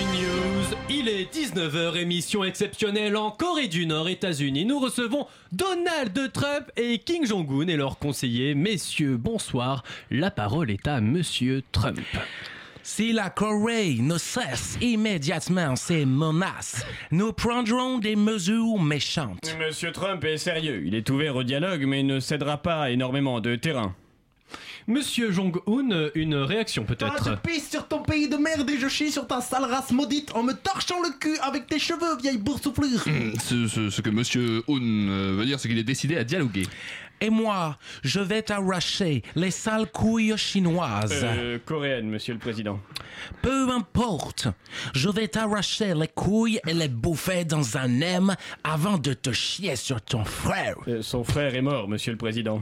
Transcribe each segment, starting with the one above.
News. Il est 19h, émission exceptionnelle en Corée du Nord, États-Unis. Nous recevons Donald Trump et Kim Jong-un et leurs conseillers. Messieurs, bonsoir. La parole est à Monsieur Trump. Si la Corée ne cesse immédiatement ses menaces, nous prendrons des mesures méchantes. Monsieur Trump est sérieux. Il est ouvert au dialogue, mais ne cédera pas énormément de terrain. Monsieur Jong-un, une réaction Ah, peut-être je pisse sur ton pays de merde et je chie sur ta sale race maudite en me torchant le cul avec tes cheveux, vieille boursouflure. Ce, ce- ce que Monsieur Hoon euh, veut dire, c'est qu'il est décidé à dialoguer. Et moi, je vais t'arracher les sales couilles chinoises. Euh, coréenne, monsieur le président. Peu importe, je vais t'arracher les couilles et les bouffer dans un M avant de te chier sur ton frère. Euh, son frère est mort, monsieur le président.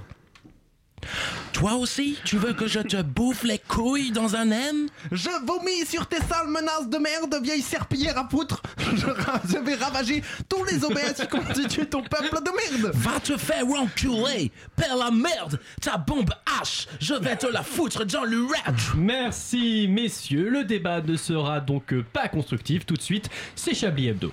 Toi aussi, tu veux que je te bouffe les couilles dans un M? Je vomis sur tes sales menaces de merde, vieille serpillière à poutre. Je, vais ravager tous les obèses qui constituent ton peuple de merde. Va te faire enculer Père la merde Ta bombe H Je vais te la foutre dans l'urètre Merci messieurs, le débat ne sera donc pas constructif tout de suite, c'est Chablis Hebdo.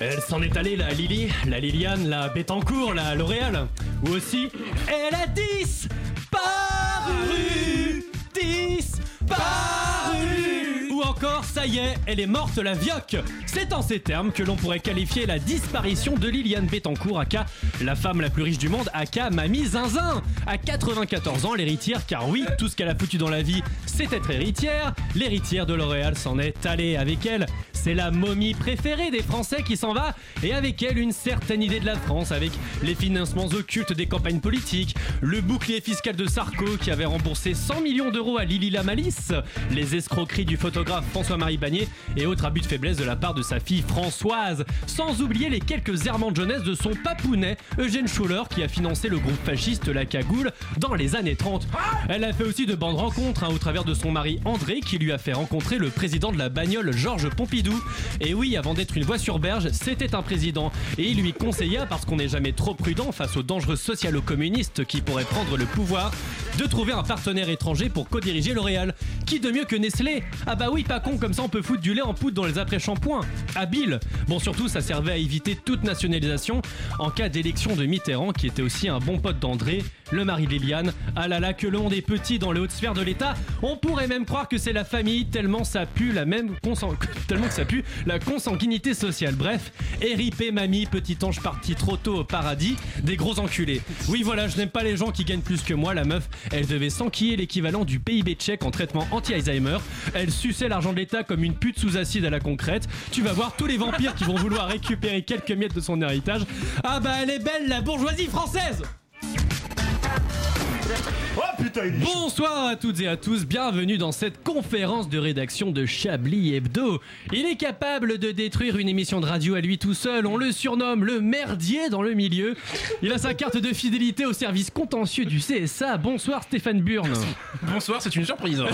Elle s'en est allée la Lily, la Liliane, la Bettencourt, la L'Oréal. Ou aussi, elle a 10 paru 10 paru Ou encore, ça y est, elle est morte la vioque C'est en ces termes que l'on pourrait qualifier la disparition de Liliane Bettencourt, aka la femme la plus riche du monde, aka Mamie Zinzin À 94 ans, l'héritière, car oui, tout ce qu'elle a foutu dans la vie, c'est être héritière. L'héritière de L'Oréal s'en est allée avec elle. C'est la momie préférée des Français qui s'en va, et avec elle une certaine idée de la France, avec les financements occultes des campagnes politiques, le bouclier fiscal de Sarko qui avait remboursé 100 millions d'euros à Lily Lamalis, les escroqueries du photographe François-Marie Bagné et autres abus de faiblesse de la part de sa fille Françoise, sans oublier les quelques errements de jeunesse de son papounet Eugène Schuller qui a financé le groupe fasciste La Cagoule dans les années 30. Elle a fait aussi de bandes rencontres hein, au travers de son mari André qui lui a fait rencontrer le président de la bagnole Georges Pompidou. Et oui, avant d'être une voix sur berge, c'était un président. Et il lui conseilla, parce qu'on n'est jamais trop prudent face aux dangereux socialo-communistes qui pourraient prendre le pouvoir, de trouver un partenaire étranger pour co-diriger L'Oréal. Qui de mieux que Nestlé? Ah bah oui, pas con, comme ça on peut foutre du lait en poudre dans les après-shampoings. Habile Bon, surtout, ça servait à éviter toute nationalisation en cas d'élection de Mitterrand, qui était aussi un bon pote d'André, le mari d'Eliane. Ah là là, que le monde est petit dans les hautes sphères de l'État. On pourrait même croire que c'est la famille, tellement ça pue la même consan- tellement que ça pue la consanguinité sociale. Bref, RIP mamie, petit ange parti trop tôt au paradis, des gros enculés. Oui, voilà, je n'aime pas les gens qui gagnent plus que moi. La meuf, elle devait s'enquiller l'équivalent du PIB tchèque en traitement anti-Alzheimer. Elle suçait l'argent de l'État comme une pute sous acide à la concrète. Tu vas voir tous les vampires qui vont vouloir récupérer quelques miettes de son héritage. Ah bah elle est belle, la bourgeoisie française Thank you. Oh putain, il est. Bonsoir à toutes et à tous, bienvenue dans cette conférence de rédaction de Chablis Hebdo. Il est capable de détruire une émission de radio à lui tout seul, on le surnomme le merdier dans le milieu. Il a sa carte de fidélité au service contentieux du CSA. Bonsoir Stéphane Burn. Bonsoir, c'est une surprise.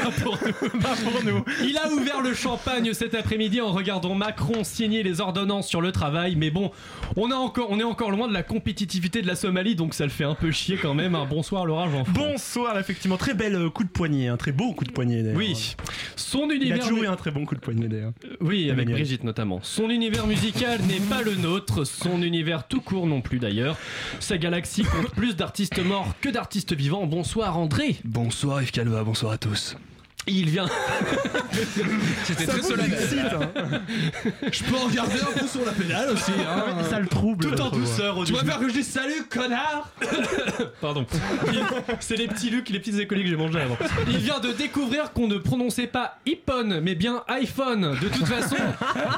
Pas pour nous, pas pour nous. Il a ouvert le champagne cet après-midi en regardant Macron signer les ordonnances sur le travail, mais bon, on, a encore, on est encore loin de la compétitivité de la Donc ça le fait un peu chier quand même. Un bonsoir Laura Jean. Bonsoir, effectivement, très bel euh, coup de poignet, un très beau coup de poignet d'ailleurs. Oui, son Il a univers. joué un très bon coup de poignet d'ailleurs. Oui, avec Emmanuel. Brigitte notamment. Son univers musical n'est pas le nôtre, son univers tout court non plus d'ailleurs. Sa galaxie compte plus d'artistes morts que d'artistes vivants. Bonsoir André. Bonsoir Yves Calva, bonsoir à tous. Il vient. C'était très solennel. hein. Je peux en regarder un peu sur la pédale aussi. Hein. Ça le trouble. Tout en douceur au Tu préfères que je dise salut, connard Pardon. Il- C'est les petits Luc, les petites écoliers que j'ai mangés avant. Il vient de découvrir qu'on ne prononçait pas iPhone, mais bien iPhone. De toute façon,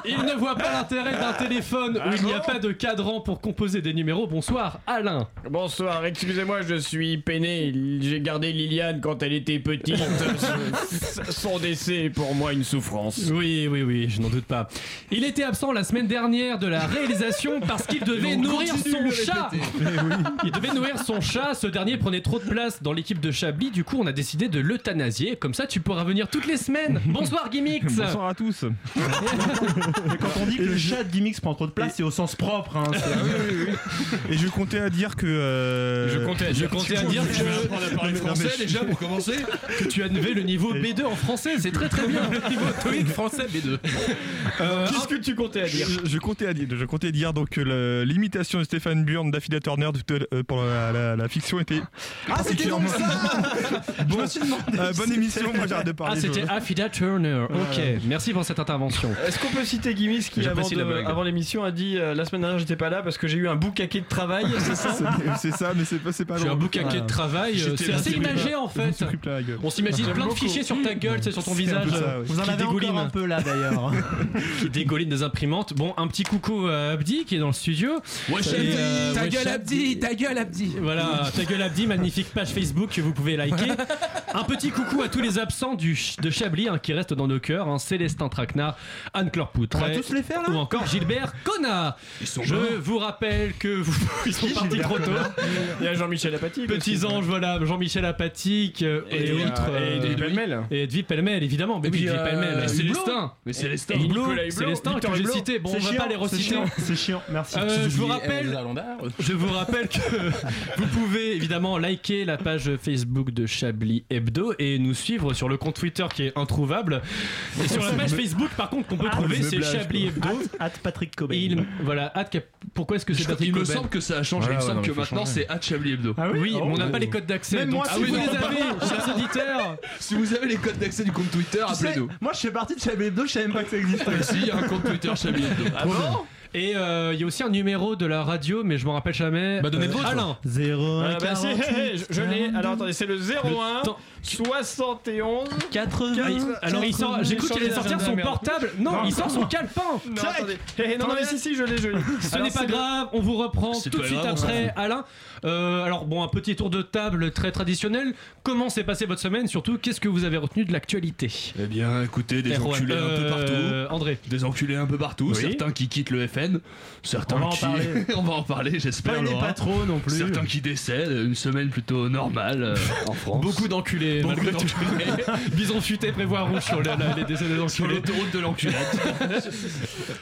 il ne voit pas l'intérêt d'un téléphone où il n'y a pas de cadran pour composer des numéros. Bonsoir, Alain. Bonsoir, excusez-moi, je suis peiné. J'ai gardé Liliane quand elle était petite. Son décès est pour moi une souffrance. Oui, oui, oui, je n'en doute pas. Il était absent la semaine dernière de la réalisation parce qu'il devait nourrir son chat. Il devait nourrir son chat. Ce dernier prenait trop de place dans l'équipe de Chablis. Du coup, on a décidé de l'euthanasier. Comme ça, tu pourras venir toutes les semaines. Bonsoir, Gimmicks. Bonsoir à tous. Quand on dit que le chat de Gimmicks prend trop de place, c'est au sens propre. Hein, c'est- Et je comptais à dire que. euh, Je comptais, je comptais à dire que, On a parlé français déjà pour commencer. que tu avais le niveau B2 en français. C'est très très bien. Niveau TOEIC français B2. Euh, Qu'est-ce que tu comptais à dire Je, je comptais à dire, je comptais dire donc que l'imitation de Stéphane Burn d'Affida Turner euh, pour la, la- la fiction était Ah, c'était donc ça Je me suis demandé. Euh, bonne émission. Moi j'arrête de Ah, parler. c'était je- Affida Turner. Ok, merci pour cette intervention. Est-ce qu'on peut citer Gimis qui, avant, l'émission, a dit euh, la semaine dernière j'étais pas là parce que j'ai eu un boucaquet de travail, c'est ça C'est- ça, mais c'est pas, c'est pas J'ai un boucaquet de travail. C'est assez imagé en fait. On s'imagine plein de fichiers sur ta gueule, c'est sur ton visage. ça, euh, oui. Vous en qui avez encore dégouline. un peu là d'ailleurs. qui dégouline des imprimantes. Bon, un petit coucou à Abdi qui est dans le studio. Wesh, Et, euh, Ta wesh, gueule Abdi, ta gueule Abdi. Voilà, ta gueule Abdi, magnifique page Facebook que vous pouvez liker. Un petit coucou à tous les absents du, ch- de Chablis hein, qui restent dans nos cœurs. hein, Célestin Traquenard, Anne-Claire On va Poutret. tous les faire là Ou encore Gilbert Conna. Je vous rappelle que vous ils sont partis trop tôt. Il y a Jean-Michel Apathy. Petits anges, voilà, Jean-Michel Apathique euh, et, Et, autres. et, euh, et Pellemel. et Edwy Pellemel, évidemment. Mais oui, puis, Edwy euh, Pellemel. et Célestin. Mais Célestin. Célestin que j'ai cité. Bon, on C'est va chiant, pas les c'est reciter. chiant, C'est chiant, merci. Euh, je vous rappelle, je vous rappelle que vous pouvez évidemment liker la page Facebook de Chablis Hebdo et nous suivre sur le compte Twitter qui est introuvable. Et sur la page Facebook, par contre, qu'on peut Ah, trouver, c'est Chablis Hebdo. At Patrick Cobain. Et il, voilà, pourquoi est-ce que c'est Patrick Il me Cobain semble que ça a changé. Il me semble que maintenant c'est Chablis Hebdo. Ah Oui, mais on n'a pas les codes d'accès. Même moi, si vous les avez, chers auditeurs, Si vous avez les codes d'accès du compte Twitter, appelez-nous. Moi je fais partie de Chablis Hebdo, je savais même pas que ça existait. Si, il y a un compte Twitter Chablis Hebdo. Ah bon? Et euh, il y a aussi un numéro de la radio, mais je m'en rappelle jamais. Bah, donnez le Euh, vôtre. Alain. 0 Ah, bah, si, je, je l'ai. Alors attendez, c'est le 01 temps- 71. 80. Alors il sort, j'ai cru qu'il allait sortir son portable. Non, il sort son calepin. Non, attendez. Eh, eh, non, mais si, si, je l'ai, je l'ai. Ce n'est pas grave, on vous reprend tout de suite après. Alain, Euh, alors bon, un petit tour de table très traditionnel. Comment s'est passée votre semaine? Surtout, qu'est-ce que vous avez retenu de l'actualité? Eh bien, écoutez, des enculés un peu euh, partout. André. Des enculés un peu partout, Oui. certains qui quittent le FN, certains On va en qui. parler. on va en parler, j'espère. Pas, trop non plus. Certains qui décèdent, une semaine plutôt normale euh, en France. Beaucoup d'enculés. Beaucoup malgré tout. d'enculés. Bison futé prévoit rouge sur la- la- les décès des enculés. l'autoroute de l'enculette.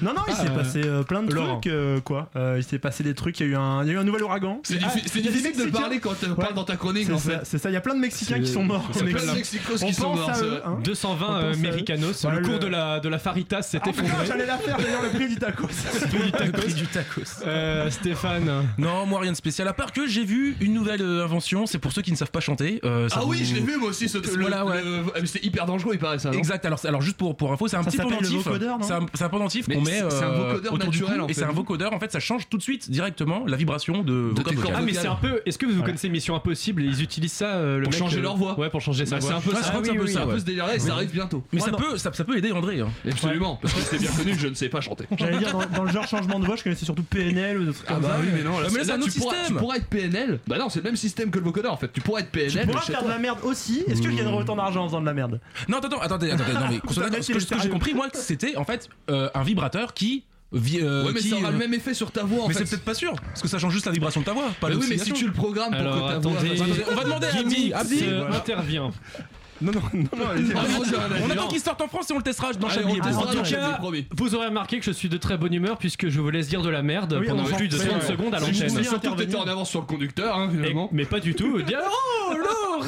Non, non, il s'est Euh, passé euh, plein de Laurent. trucs, euh, quoi. Euh, il s'est passé des trucs, il y a eu un, il y a eu un nouvel ouragan. C'est Ah, difficile de parler quand tu parles dans ta chronique C'est en ça, fait. c'est ça, il y a plein de Mexicains qui sont morts. Il y a au plein de Mexique. Mexicos On qui sont pense morts. à c'est eux, vrai. hein. 220 On euh, pense à eux. Americanos. Ouais, le cours de la, de la Faritas s'est Ah effondré. j'allais la faire, d'ailleurs, le prix du tacos. Du tacos. du tacos. Euh, Stéphane. Non, moi rien de spécial. À part que j'ai vu une nouvelle euh, invention. C'est pour ceux qui ne savent pas chanter. Euh, ça Ah oui, vous- je l'ai vu moi aussi. Ce, le- Voilà, ouais. ah, C'est hyper dangereux, il paraît ça. non Exact. Alors, alors juste pour, pour info, c'est un Ça petit pendentif. vocodeur, non C'est un, c'est un pendentif qu'on met c'est- c'est un euh, vocodeur autour du naturel, cou en et c'est un vocodeur. En fait, ça change tout de suite directement la vibration de, cordes. vocales. Ah mais c'est un peu. Est-ce que vous connaissez Mission Impossible? Et ils utilisent ça euh, le Pour mec, changer euh, leur voix. Ouais, pour changer sa voix. c'est un peu ça. que c'est un peu C'est ce délire-là et ça arrive bientôt. Mais ça peut, ça, ça peut aider André. hein. Absolument, parce que c'est bien connu je ne sais pas chanter. J'allais dire, dans, dans le genre changement de voix, je connaissais surtout PNL ou des trucs Ah comme bah ça. oui, mais non, là, mais là, c'est un tu autre pourras- système. Tu pourras être PNL. Bah non, c'est le même système que le vocodeur en fait. Tu pourras être Tu PNL. pourras chez faire de toi. la merde aussi. Est-ce que je gagnerai autant d'argent en faisant de la merde? Non, attends, attends, attendez, attendez, non, mais qu'on soit d'accord, ce que, est ce que j'ai compris, moi, c'était en fait euh, un vibrateur qui. vi- euh, Ouais, mais qui, ça aura euh, le même effet sur ta voix en mais fait. c'est peut-être pas sûr, parce que ça change juste la vibration de ta voix, pas Bah oui, mais si tu le programmes pour Alors que ta voix. attendez, Attendez, on va demander à Abdi. Abdi, euh, voilà. intervient. Non, non, non, non, allez-y. Ah, non. On attend qu'il sorte en France et on le testera dans testera En tout cas, vous aurez remarqué que je suis de très bonne humeur puisque je vous laisse dire de la merde Oui, pendant plus de s'en- 30 ouais, secondes à. Oui, Surtout que t'étais en avance sur le conducteur, hein, Et- finalement. mais pas du tout. Oh Laurent,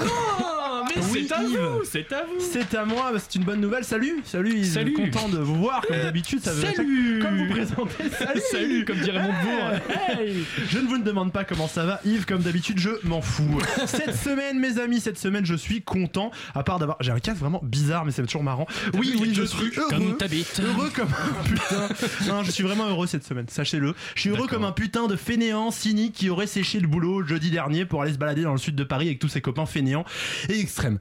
mais Oui, c'est à Yves. vous, c'est à vous. C'est à moi, c'est une bonne nouvelle. Salut, salut, Yves. Salut. Content de vous voir comme d'habitude. Ça veut Salut. Comme vous présentez, salut. Salut, comme dirait Montebourg. Hey. Je ne vous ne demande pas comment ça va, Yves. Comme d'habitude, je m'en fous. cette semaine, mes amis, cette semaine, je suis content. À part d'avoir, j'ai un casque vraiment bizarre, mais c'est toujours marrant. Oui, oui, je suis heureux. Comme. Heureux comme un putain. Non, je suis vraiment heureux cette semaine, sachez-le. Je suis heureux comme un putain de fainéant cynique qui aurait séché le boulot jeudi dernier pour aller se balader dans le sud de Paris avec tous ses copains fainéants et extrêmes.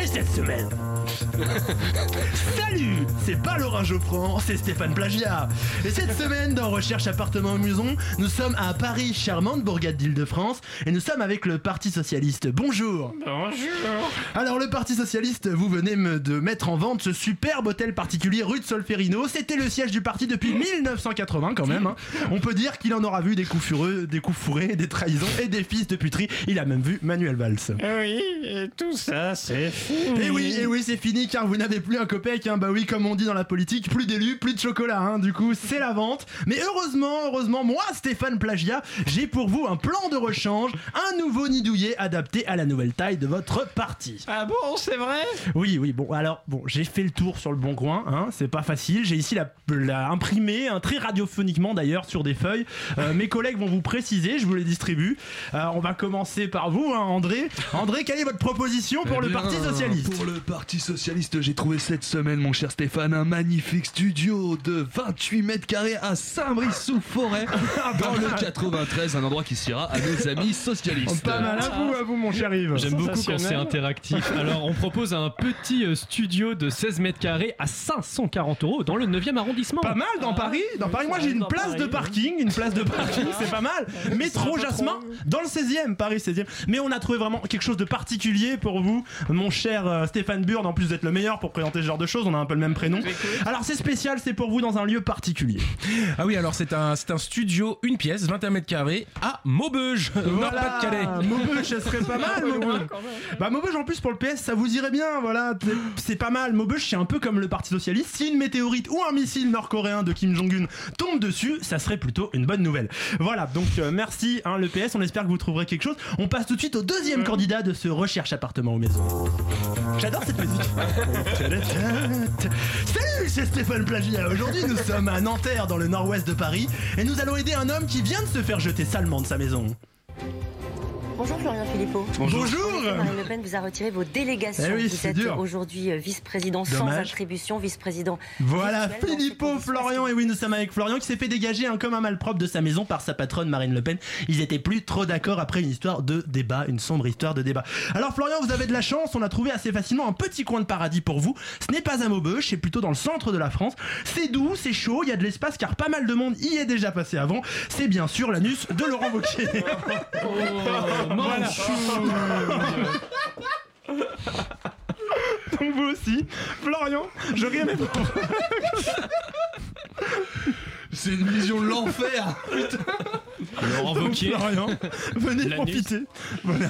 Et cette semaine, Salut C'est pas Laurent Geoffrand, c'est Stéphane Plagiat. Et cette semaine, dans Recherche Appartement Muson, nous sommes à Paris, charmante bourgade d'Île-de-France, et nous sommes avec le Parti Socialiste. Bonjour Bonjour. Alors le Parti Socialiste, vous venez me- de mettre en vente ce superbe hôtel particulier rue de Solferino. C'était le siège du parti depuis 1980 quand même. hein. On peut dire qu'il en aura vu des coups fureux, des coups fourrés, des trahisons et des fils de puterie. Il a même vu Manuel Valls. Oui, et tout ça, c'est fini. Et oui, et oui, c'est fini car vous n'avez plus un copec. Hein. Bah oui, comme on dit dans la politique, plus d'élus, plus de chocolat. Hein. Du coup, c'est la vente. Mais heureusement, heureusement, moi, Stéphane Plagia, j'ai pour vous un plan de rechange, un nouveau nid douillet adapté à la nouvelle taille de votre parti. Ah bon, c'est vrai? Oui, oui, bon, alors, bon, j'ai fait le tour sur le bon coin, hein, c'est pas facile. J'ai ici la, la imprimé, hein, très radiophoniquement d'ailleurs, sur des feuilles. Euh, mes collègues vont vous préciser, je vous les distribue. Euh, on va commencer par vous, hein, André. André, quelle est votre proposition pour Eh le bien, Parti Socialiste? Pour le Parti Socialiste, j'ai trouvé cette semaine, mon cher Stéphane, un magnifique studio de 28 mètres carrés à Saint-Brice-sous-Forêt, dans le 93, un endroit qui sera à nos amis socialistes. Pas mal à vous, à vous, mon cher Yves. J'aime beaucoup quand c'est interactif. Alors, on propose un petit euh, studio de 16 mètres carrés à 540 euros dans le 9e arrondissement. Pas mal dans Paris. Dans Paris, moi j'ai une place de parking, une place de parking, c'est pas mal. Métro Jasmin dans le 16e, Paris 16e. Mais on a trouvé vraiment quelque chose de particulier pour vous, mon cher euh, Stéphane Burn. Plus d'être le meilleur pour présenter ce genre de choses, on a un peu le même prénom. Alors c'est spécial, c'est pour vous dans un lieu particulier. Ah oui, alors c'est un, c'est un studio, une pièce, 21 mètres carrés, à Maubeuge, Nord-Pas-de-Calais. Maubeuge, ça serait pas mal, Maubeuge. Bah Maubeuge en plus pour le PS, ça vous irait bien, voilà. C'est- C'est pas mal. Maubeuge, c'est un peu comme le Parti Socialiste. Si une météorite ou un missile nord-coréen de Kim Jong-un tombe dessus, ça serait plutôt une bonne nouvelle. Voilà, donc euh, merci hein, le PS, on espère que vous trouverez quelque chose. On passe tout de suite au deuxième candidat de ce recherche appartement ou maison. J'adore cette musique. Salut, c'est Stéphane Plagia. Aujourd'hui, nous sommes à Nanterre, dans le nord-ouest de Paris, et nous allons aider un homme qui vient de se faire jeter salement de sa maison. Bonjour Florian Philippot. Bonjour. Marine Le Pen vous a retiré vos délégations. Eh oui, vous c'est êtes aujourd'hui euh, vice-président sans attribution, vice-président. Voilà, Philippot, Florian, et oui, nous sommes avec Florian qui s'est fait dégager un comme un malpropre de sa maison par sa patronne Marine Le Pen. Ils étaient plus trop d'accord après une histoire de débat, une sombre histoire de débat. Alors Florian, vous avez de la chance, on a trouvé assez facilement un petit coin de paradis pour vous. Ce n'est pas à Maubeuge, c'est plutôt dans le centre de la France. C'est doux, c'est chaud, il y a de l'espace car pas mal de monde y est déjà passé avant. C'est bien sûr l'anus de Laurent Wauquiez. Donc vous aussi, Florian, je rien mais C'est une vision de l'enfer Laurent Donc, Wauquiez. Florian, venez L'anus. profiter. Voilà.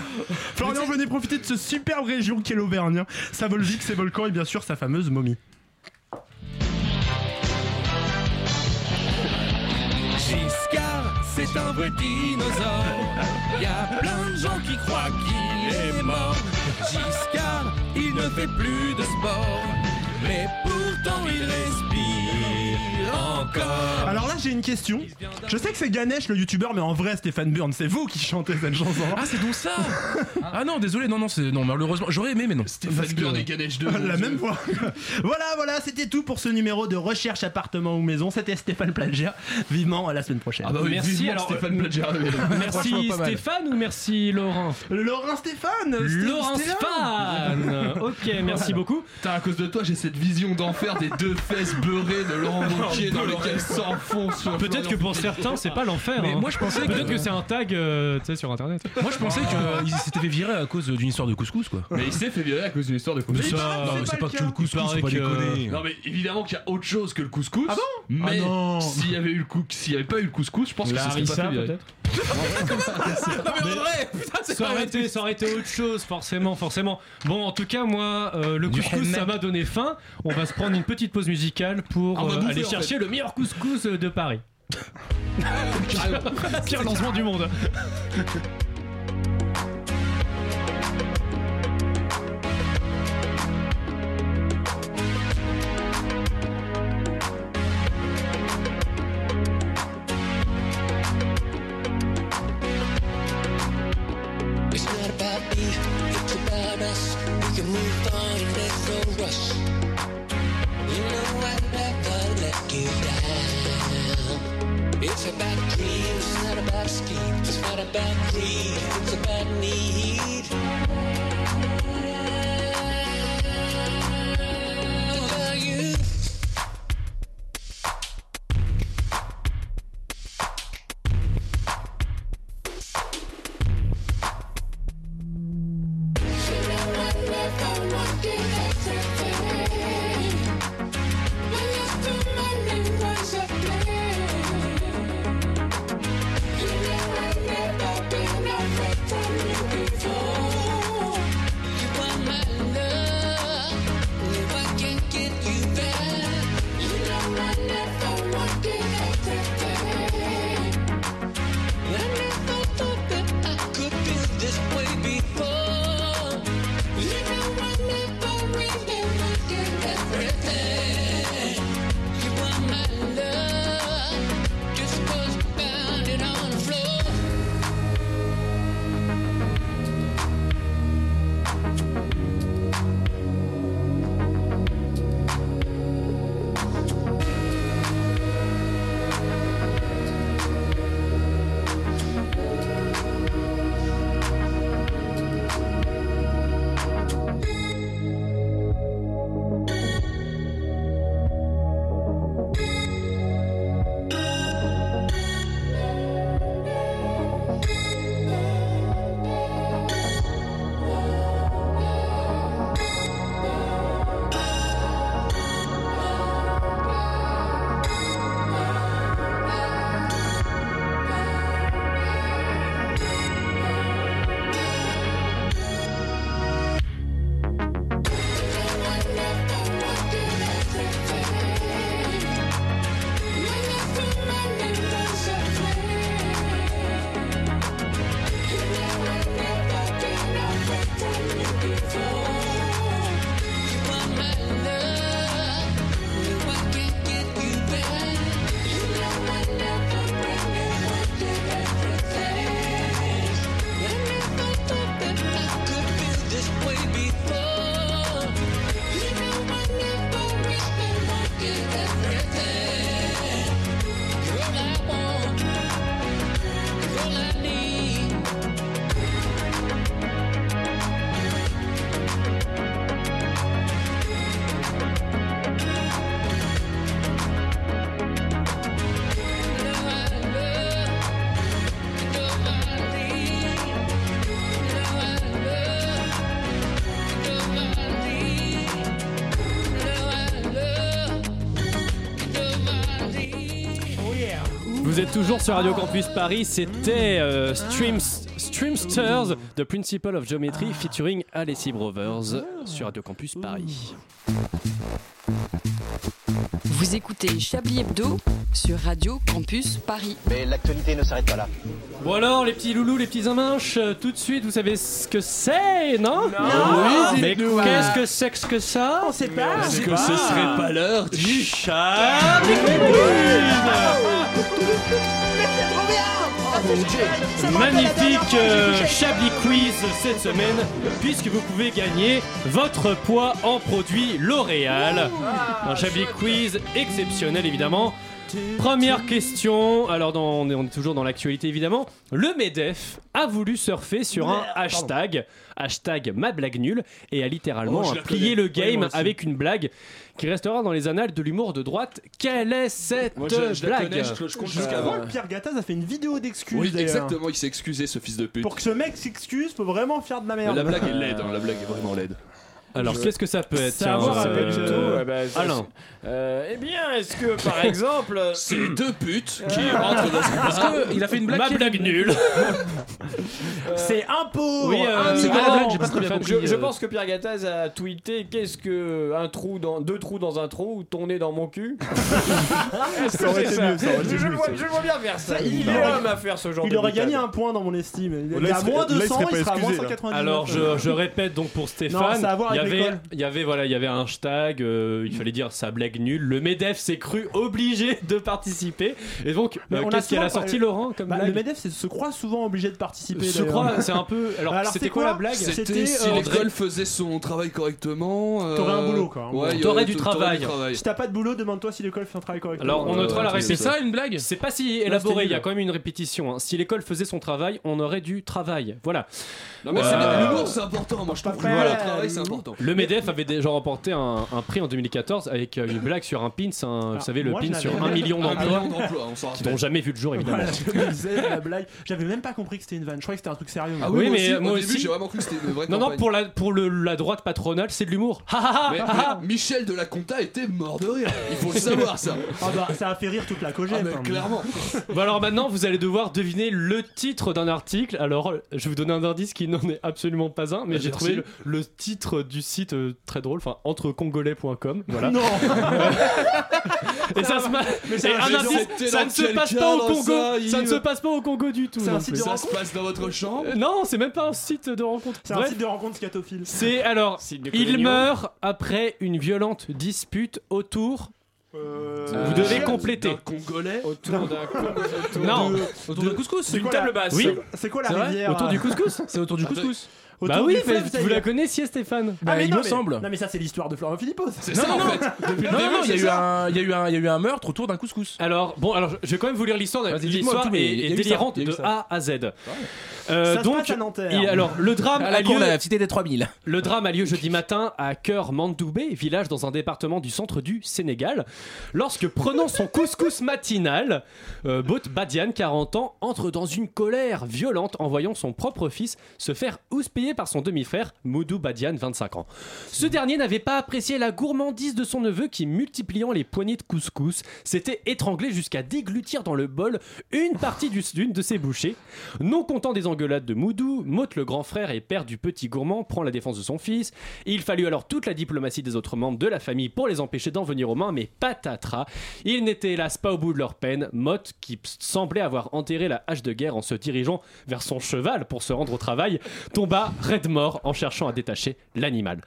Florian, venez profiter de ce superbe région qu'est l'Auvergne. Sa Volvic, ses volcans et bien sûr sa fameuse momie. C'est un vrai dinosaure. Y a plein de gens qui croient qu'il est mort. Giscard, il ne fait plus de sport. Mais pourtant il respire encore. Alors là, j'ai une question. Je sais que c'est Ganesh le youtubeur, mais en vrai, Stéphane Burn, c'est vous qui chantez cette chanson. Ah, c'est donc ça Ah non, désolé, non, non, c'est non, malheureusement, j'aurais aimé, mais non. Stéphane Burn et Ganesh 2. La même voix. voilà, voilà, c'était tout pour ce numéro de recherche appartement ou maison. C'était Stéphane Plager. Vivement à la semaine prochaine. Ah bah oui, Merci, vivement alors, Stéphane euh, Plagiat. Merci. Stéphane ou merci Laurent? Laurent Stéphane Laurent. Span Ok, merci beaucoup. Putain, à cause de toi, j'ai cette vision d'enfer des deux fesses beurrées de Laurent Wauquiez dans lesquelles s'enfonce. Peut-être que pour certains, c'est pas l'enfer. Mais hein. moi, je pensais que- Peut-être que c'est un tag euh, tu sais, sur internet. Moi je pensais qu'il s'était fait virer à cause d'une histoire de couscous quoi. Mais il s'est fait virer à cause d'une histoire de couscous. Mais c'est c'est pas que le couscous, paraît pas déconner. Non mais évidemment qu'il y a autre chose que le couscous. Ah bon? Mais Ah non. s'il y avait eu le cou- s'il y avait pas eu le couscous, je pense que ça serait pas fait virer. Non mais en vrai, putain, c'est ça aurait, été, ça aurait été autre chose, forcément, forcément. Bon, en tout cas, moi, euh, le Du couscous, ça m'a donné faim. On va se prendre une petite pause musicale pour Ah, on va euh, bouffer, aller en chercher le meilleur couscous euh, de Paris. Pire lancement du monde. bad scheme, it's not a bad dream, it's a bad need. Toujours sur Radio Campus Paris, c'était euh, Streams, Streamsters, The Principle of Geometry featuring Alessi Brothers sur Radio Campus Paris. Vous écoutez Chablis Hebdo sur Radio Campus Paris. Mais l'actualité ne s'arrête pas là. Bon alors les petits loulous, les petits aminches, euh, tout de suite vous savez ce que c'est, non? Oui, Mais qu'est-ce que c'est que ça? On sait pas. Est-ce que ce serait pas l'heure du Chablis Magnifique euh, Chablis Quiz cette semaine, puisque vous pouvez gagner votre poids en produit L'Oréal. Un Chablis Quiz exceptionnel évidemment. Première question, alors dans- on, est, on est toujours dans l'actualité évidemment. Le MEDEF a voulu surfer sur un hashtag, hashtag ma blague nulle, et a littéralement Oh, plié le game Oui, avec une blague qui restera dans les annales de l'humour de droite. Quelle est cette Moi, je- je la blague connais, je- compte jusqu'à Pierre Gattaz a fait une vidéo d'excuses. Oui, exactement, il s'est excusé ce fils de pute. Pour que ce mec s'excuse, faut vraiment faire de la Mais merde. la blague est laide, hein, la blague est vraiment laide. Alors Je- qu'est-ce que ça peut être Ça a à voir euh, avec, Tout, euh, eh ben, ça, Alain. Euh, eh bien, est-ce que par exemple. C'est deux putes qui rentrent dans un Parce que il a fait une blague. Ma blague nulle. C'est impôt. Oui, euh, C'est quoi la blague J'ai pas très bien Stéphane, compris. Je, je euh. pense que Pierre Gattaz a tweeté qu'est-ce que un trou dans deux trous dans un trou ou ton nez dans mon cul? Est-ce que Ça c'est mieux, je, mieux, le vois, je vois bien faire ça. Il, il aurait aurait- aimé faire ce genre Il de aurait gagné un point dans mon estime. Il est il à moins là, il 200, serait il sera à moins excusé, là. 199. Alors je, répète donc pour Stéphane, il y avait, l'école. il y avait voilà, il y avait un hashtag, euh, il fallait dire sa blague nulle. Le Medef s'est cru obligé de participer. Et donc euh, qu'est-ce qu'elle a sorti Laurent comme Bah, le Medef se croit souvent obligé de participer. Je d'ailleurs. crois, c'est un peu. Alors, Alors, c'était quoi, quoi la blague C'était, si euh, l'école faisait son travail correctement. euh, T'aurais un boulot, quoi. Ouais, T'aurais du travail. Si t'as pas de boulot, demande-toi si l'école fait un travail correctement. Alors on notera la c'est C'est réponse. ça une blague? C'est pas si élaboré, il y a quand même une répétition. hein. Si l'école faisait son travail, on aurait du travail. Voilà. Non mais Euh, c'est- l'humour c'est important, moi je trouve que le travail c'est important. Longtemps. Le MEDEF avait déjà remporté un, un prix en 2014 avec euh, une blague sur un pins, un- vous savez, le moi, pin sur un million d'emplois qui n'ont jamais vu le jour, évidemment. Voilà, je me disais, la blague. J'avais même pas compris que c'était une vanne. Je croyais que c'était un truc sérieux. Ah Oui, mais moi au début, aussi. j'ai vraiment cru que c'était une vraie Non, non, pour la, pour le, la droite patronale, c'est de l'humour. Michel de la Conta était mort de rire. Il faut le savoir, ça. Ah bah, ça a fait rire toute la Ah, cogette. hein. clairement. Bon alors maintenant vous allez devoir deviner le titre d'un article. Alors je vais vous donner un indice qui n'en est absolument pas un, mais j'ai trouvé le titre du site euh, très drôle, enfin entrecongolais.com. Voilà. Non Et ça se de- ça ne se passe pas au Congo. ça, Ça, ne se passe pas au Congo du tout. C'est un site Ça se passe dans votre chambre. Euh, Non, c'est même pas un site de rencontre. C'est un site de rencontre scatophile. c'est alors il meurt après une violente dispute autour. Euh, Vous devez compléter. D'un Congolais. Autour d'un autour Non. de- Autour du couscous C'est Une quoi table la- basse. Oui. C'est quoi la rivière Autour du couscous. C'est autour du couscous. Autour Bah du oui, fleuve, vous la connaissiez Stéphane. Ah, Bah, mais il non, me mais- semble. Non mais ça c'est l'histoire de Florent Philippot. C'est Non, ça, non, en non. fait. Depuis Non, non, il y, a c'est eu ça. un- il y a eu un- il y a eu un meurtre autour d'un couscous. Alors, bon, alors je vais quand même vous lire l'histoire. L'histoire est, délirante de. A à Z. Euh, Ça se donc, passe à Nanterre. il- alors, le drame, À a la cour lieu, de la cité des 3000. le drame a lieu jeudi matin à Cœur Mandoubé, village dans un département du centre du Sénégal, lorsque prenant son couscous matinal, euh, Bot Badian, 40 ans, entre dans une colère violente en voyant son propre fils se faire houspiller par son demi-frère, Moudou Badian, 25 ans. Ce dernier n'avait pas apprécié la gourmandise de son neveu qui, multipliant les poignées de couscous, s'était étranglé jusqu'à déglutir dans le bol une partie du- d'une de ses bouchées. Non content des engueulades de Moudou, Mout, le grand frère et père du petit gourmand, prend la défense de son fils. Il fallut alors toute la diplomatie des autres membres de la famille pour les empêcher d'en venir aux mains, mais patatras. Ils n'étaient hélas pas au bout de leur peine. Mott, qui semblait avoir enterré la hache de guerre en se dirigeant vers son cheval pour se rendre au travail, tomba raide mort en cherchant à détacher l'animal.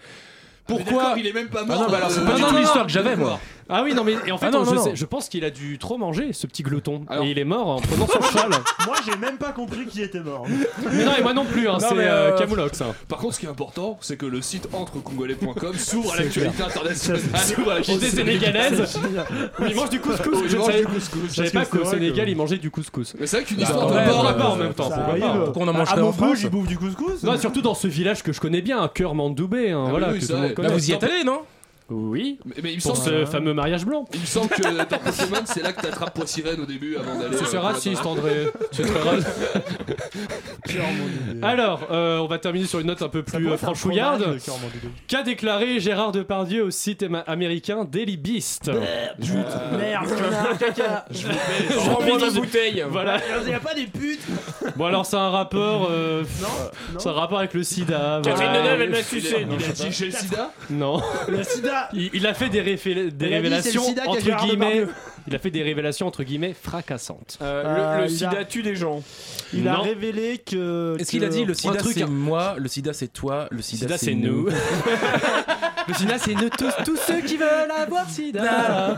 Mais Pourquoi il est même pas mort. Ah non, bah alors c'est Euh, pas non, du non, tout l'histoire que j'avais moi. Ah oui, non, mais et en fait, Ah non, je, non, sais- non. je pense qu'il a dû trop manger, ce petit glouton. Alors- et il est mort en prenant son cheval. Moi j'ai même pas compris qui était mort. Mais non, et moi non plus, hein, Non, c'est mais, euh, euh, Camoulox. hein. Par contre, ce qui est important, c'est que le site entrecongolais.com s'ouvre à l'actualité internationale. S'ouvre à l'actualité sénégalaise. Où il mange du couscous. Je ne mange savais, du couscous. je savais Parce pas qu'au Sénégal, il mangeait du couscous. Mais c'est vrai qu'une Bah, histoire ouais, de ouais, là-bas en même temps. ça pourquoi arrive. pas. Pourquoi on en À mangerait en Montrouge, France ils bouffent du couscous. Non, surtout dans ce village que je connais bien, un cœur Mandoubé. Hein, Ah voilà, oui, oui, que ça, tout le monde là, vous y êtes allé, non? Oui, Mais, mais il me pour semble ce fameux mariage blanc. Il me semble que dans Pokémon, c'est là que t'attrapes Poisirène au début avant d'aller. C'est euh, la raciste. André. C'est très raciste. Alors, euh, on va terminer sur une note un peu plus euh, franchouillarde. Qu'a déclaré Gérard Depardieu au site éma- américain Daily Beast Merde, connard, caca. Je rends-moi ma bouteille. Voilà. Il y a pas des putes. Bon alors c'est un rapport, euh, c'est un rapport avec le SIDA. Catherine voilà. Deneuve, elle m'a sucé. Il a dit chez le sida Non. Le sida. Il, il a fait des, réfé- des a révélations c'est le sida entre guillemets. Il a fait des révélations entre guillemets fracassantes. Euh, Euh, le, le il sida a- tue des gens. Il a Non. révélé que. Est-ce qu'il a que- dit le sida truc, c'est hein. moi, le sida c'est toi, le Le sida, sida c'est nous. le sida c'est tous, tous ceux qui veulent avoir sida.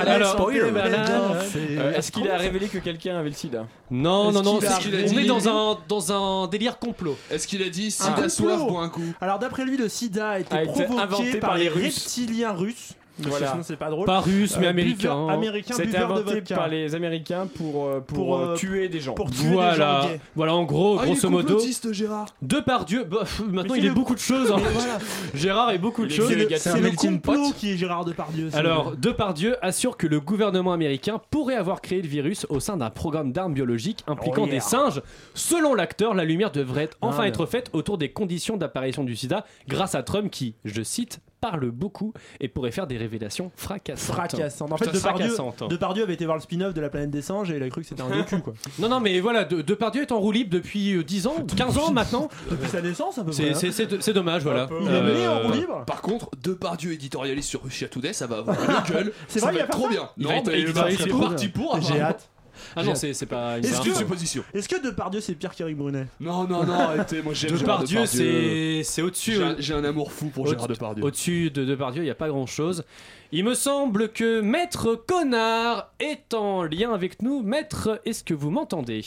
Allez, Alors, spoiler. Euh, Est-ce qu'il a révélé que quelqu'un avait le sida? Non, non, non, qu'il a- c'est- qu'il a on dit- est dans un, dans un délire complot. Est-ce qu'il a dit Un sida complot. soif pour un coup Alors d'après lui, le sida a été provoqué inventé par, par les les Russes. Voilà. Sinon c'est pas drôle. Pas russe, mais Euh, américain. buveur- américain C'était de inventé vodka. par les Américains pour, euh, pour, Pour, euh, euh, tuer des gens. pour tuer des gens Voilà, voilà en gros, Ah, il est grosso modo. Gérard. Depardieu, bah, pff, maintenant Mais il est le- beaucoup de choses. hein. Voilà. Gérard est beaucoup de choses. vieux, les gars, C'est un le complot qui est Gérard Depardieu. Alors. Depardieu assure que le gouvernement américain pourrait avoir créé le virus au sein d'un programme d'armes biologiques impliquant Oh yeah. des singes. Selon l'acteur, la lumière devrait enfin Ah, être faite autour des conditions d'apparition du sida grâce à Trump qui, je cite, parle beaucoup et pourrait faire des révélations fracassantes. fracassant. En fait, Putain, Depardieu, fracassante. Depardieu avait été voir le spin-off de la planète des singes et il a cru que c'était un docu quoi. Non, non, mais voilà, De- Depardieu est en roue libre depuis euh, 10 ans, 15 ans maintenant. Depuis sa naissance à peu près. C'est- hein. C'est c'est- c'est dommage, voilà. Il est né en Euh, roue libre. Par contre, Depardieu éditorialiste sur Russia Today, ça va avoir une gueule. C'est ça vrai, il va va être faire trop ça bien. Il Non, va être il est pour- parti pour. J'ai apparemment. hâte. Ah non, c'est c'est pas une Est-ce que- supposition. Est-ce que Depardieu c'est pire qu'Eric Brunet? Non, non, non, arrêtez. Moi, j'aime Gérard Depardieu, c'est c'est au-dessus. J'ai un- J'ai un amour fou pour Au- Gérard Depardieu. Au-dessus de Depardieu, il n'y a pas grand-chose. Il me semble que Maître Connard est en lien avec nous. Maître, est-ce que vous m'entendez?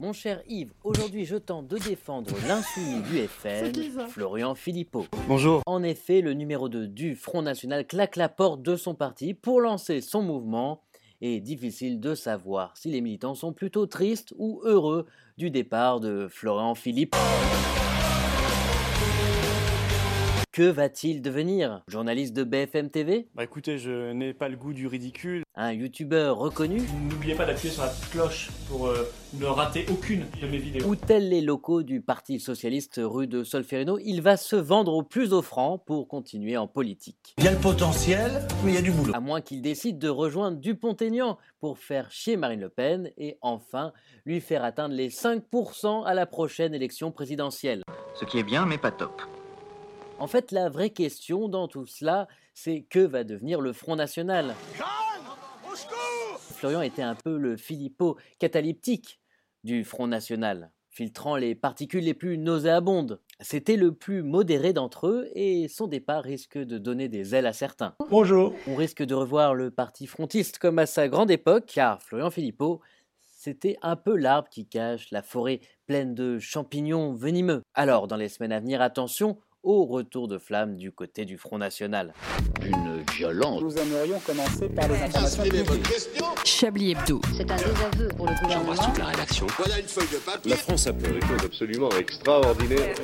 Mon cher Yves, aujourd'hui je tente de défendre l'insoumis du FN, Florian Philippot. Bonjour. En effet, le numéro 2 du Front National claque la porte de son parti pour lancer son mouvement. Et difficile de savoir si les militants sont plutôt tristes ou heureux du départ de Florian Philippot. Que va-t-il devenir? Journaliste de BFM TV Bah écoutez, je n'ai pas le goût du ridicule. Un youtubeur reconnu? N'oubliez pas d'appuyer sur la petite cloche pour euh, ne rater aucune de mes vidéos. Ou tels les locaux du Parti Socialiste rue de Solferino, il va se vendre au plus offrant pour continuer en politique. Il y a le potentiel, mais il y a du boulot. À moins qu'il décide de rejoindre Dupont-Aignan pour faire chier Marine Le Pen et enfin lui faire atteindre les 5% à la prochaine élection présidentielle. Ce qui est bien, mais pas top. En fait, la vraie question dans tout cela, c'est que va devenir le Front National? Florian était un peu le Philippot catalyptique du Front National, filtrant les particules les plus nauséabondes. C'était le plus modéré d'entre eux et son départ risque de donner des ailes à certains. Bonjour. On risque de revoir le parti frontiste comme à sa grande époque, car Florian Philippot, c'était un peu l'arbre qui cache la forêt pleine de champignons venimeux. Alors, dans les semaines à venir, attention au retour de flamme du côté du Front National. Une violence. Nous aimerions commencer par les informations publiques. Chablis Hebdo. C'est un désaveu pour le gouvernement. la rédaction. Voilà une feuille de papier. La France a fait des choses absolument extraordinaires.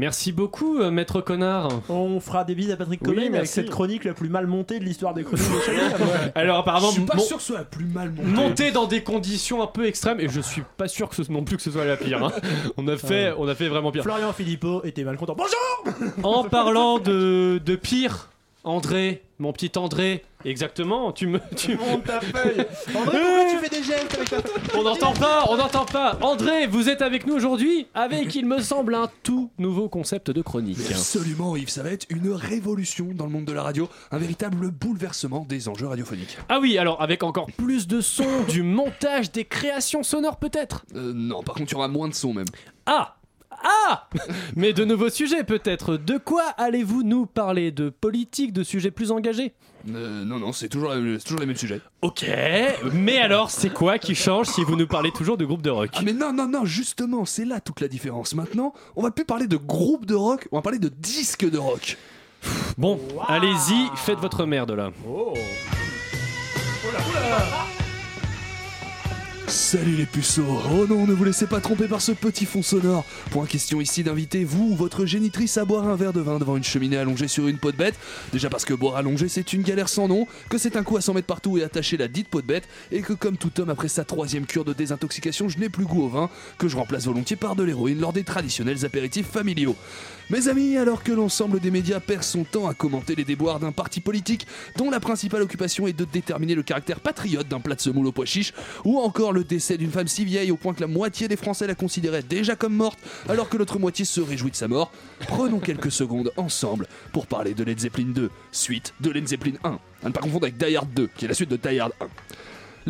Merci beaucoup, euh, maître connard. On fera des bises à Patrick mais avec merci. cette chronique la plus mal montée de l'histoire des chroniques de Chablis. Alors apparemment, Je suis pas mon- sûr que ce soit la plus mal montée. monté dans des conditions un peu extrêmes et je suis pas sûr que ce non plus que ce soit la pire. hein. On a fait, on a fait vraiment pire. Florian Philippot était mal content. Bonjour En parlant de, de pire, André, mon petit André, exactement. Tu me, tu Monte ta feuille André, pourquoi tu fais des gestes avec ta feuille On n'entend pas, on n'entend pas. André, vous êtes avec nous aujourd'hui avec, il me semble, un tout nouveau concept de chronique. Absolument, Yves, ça va être une révolution dans le monde de la radio, un véritable bouleversement des enjeux radiophoniques. Ah oui, alors avec encore plus de sons, du montage, des créations sonores peut-être? Euh, non, par contre, il y aura moins de sons même. Ah ah Mais de nouveaux sujets peut-être. De quoi allez-vous nous parler? De politique, de sujets plus engagés? Euh, non, non, c'est toujours, la- c'est toujours les mêmes sujets. Ok, mais alors c'est quoi qui change si vous nous parlez toujours de groupe de rock? Ah mais non, non, non, justement, c'est là toute la différence. Maintenant, on va plus parler de groupe de rock, on va parler de disque de rock. Bon, allez-y, faites votre merde là. Oh. Salut les puceaux Oh non, ne vous laissez pas tromper par ce petit fond sonore. Point question ici d'inviter vous ou votre génitrice à boire un verre de vin devant une cheminée allongée sur une peau de bête. Déjà parce que boire allongé c'est une galère sans nom, que c'est un coup à s'en mettre partout et attacher la dite peau de bête, et que comme tout homme après sa troisième cure de désintoxication, je n'ai plus goût au vin, que je remplace volontiers par de l'héroïne lors des traditionnels apéritifs familiaux. Mes amis, alors que l'ensemble des médias perd son temps à commenter les déboires d'un parti politique dont la principale occupation est de déterminer le caractère patriote d'un plat de semoule au pois chiche, ou encore le décès d'une femme si vieille au point que la moitié des Français la considéraient déjà comme morte, alors que l'autre moitié se réjouit de sa mort, prenons quelques secondes ensemble pour parler de Led Zeppelin 2, suite de Led Zeppelin 1, à ne pas confondre avec Die Hard 2, qui est la suite de Die Hard 1.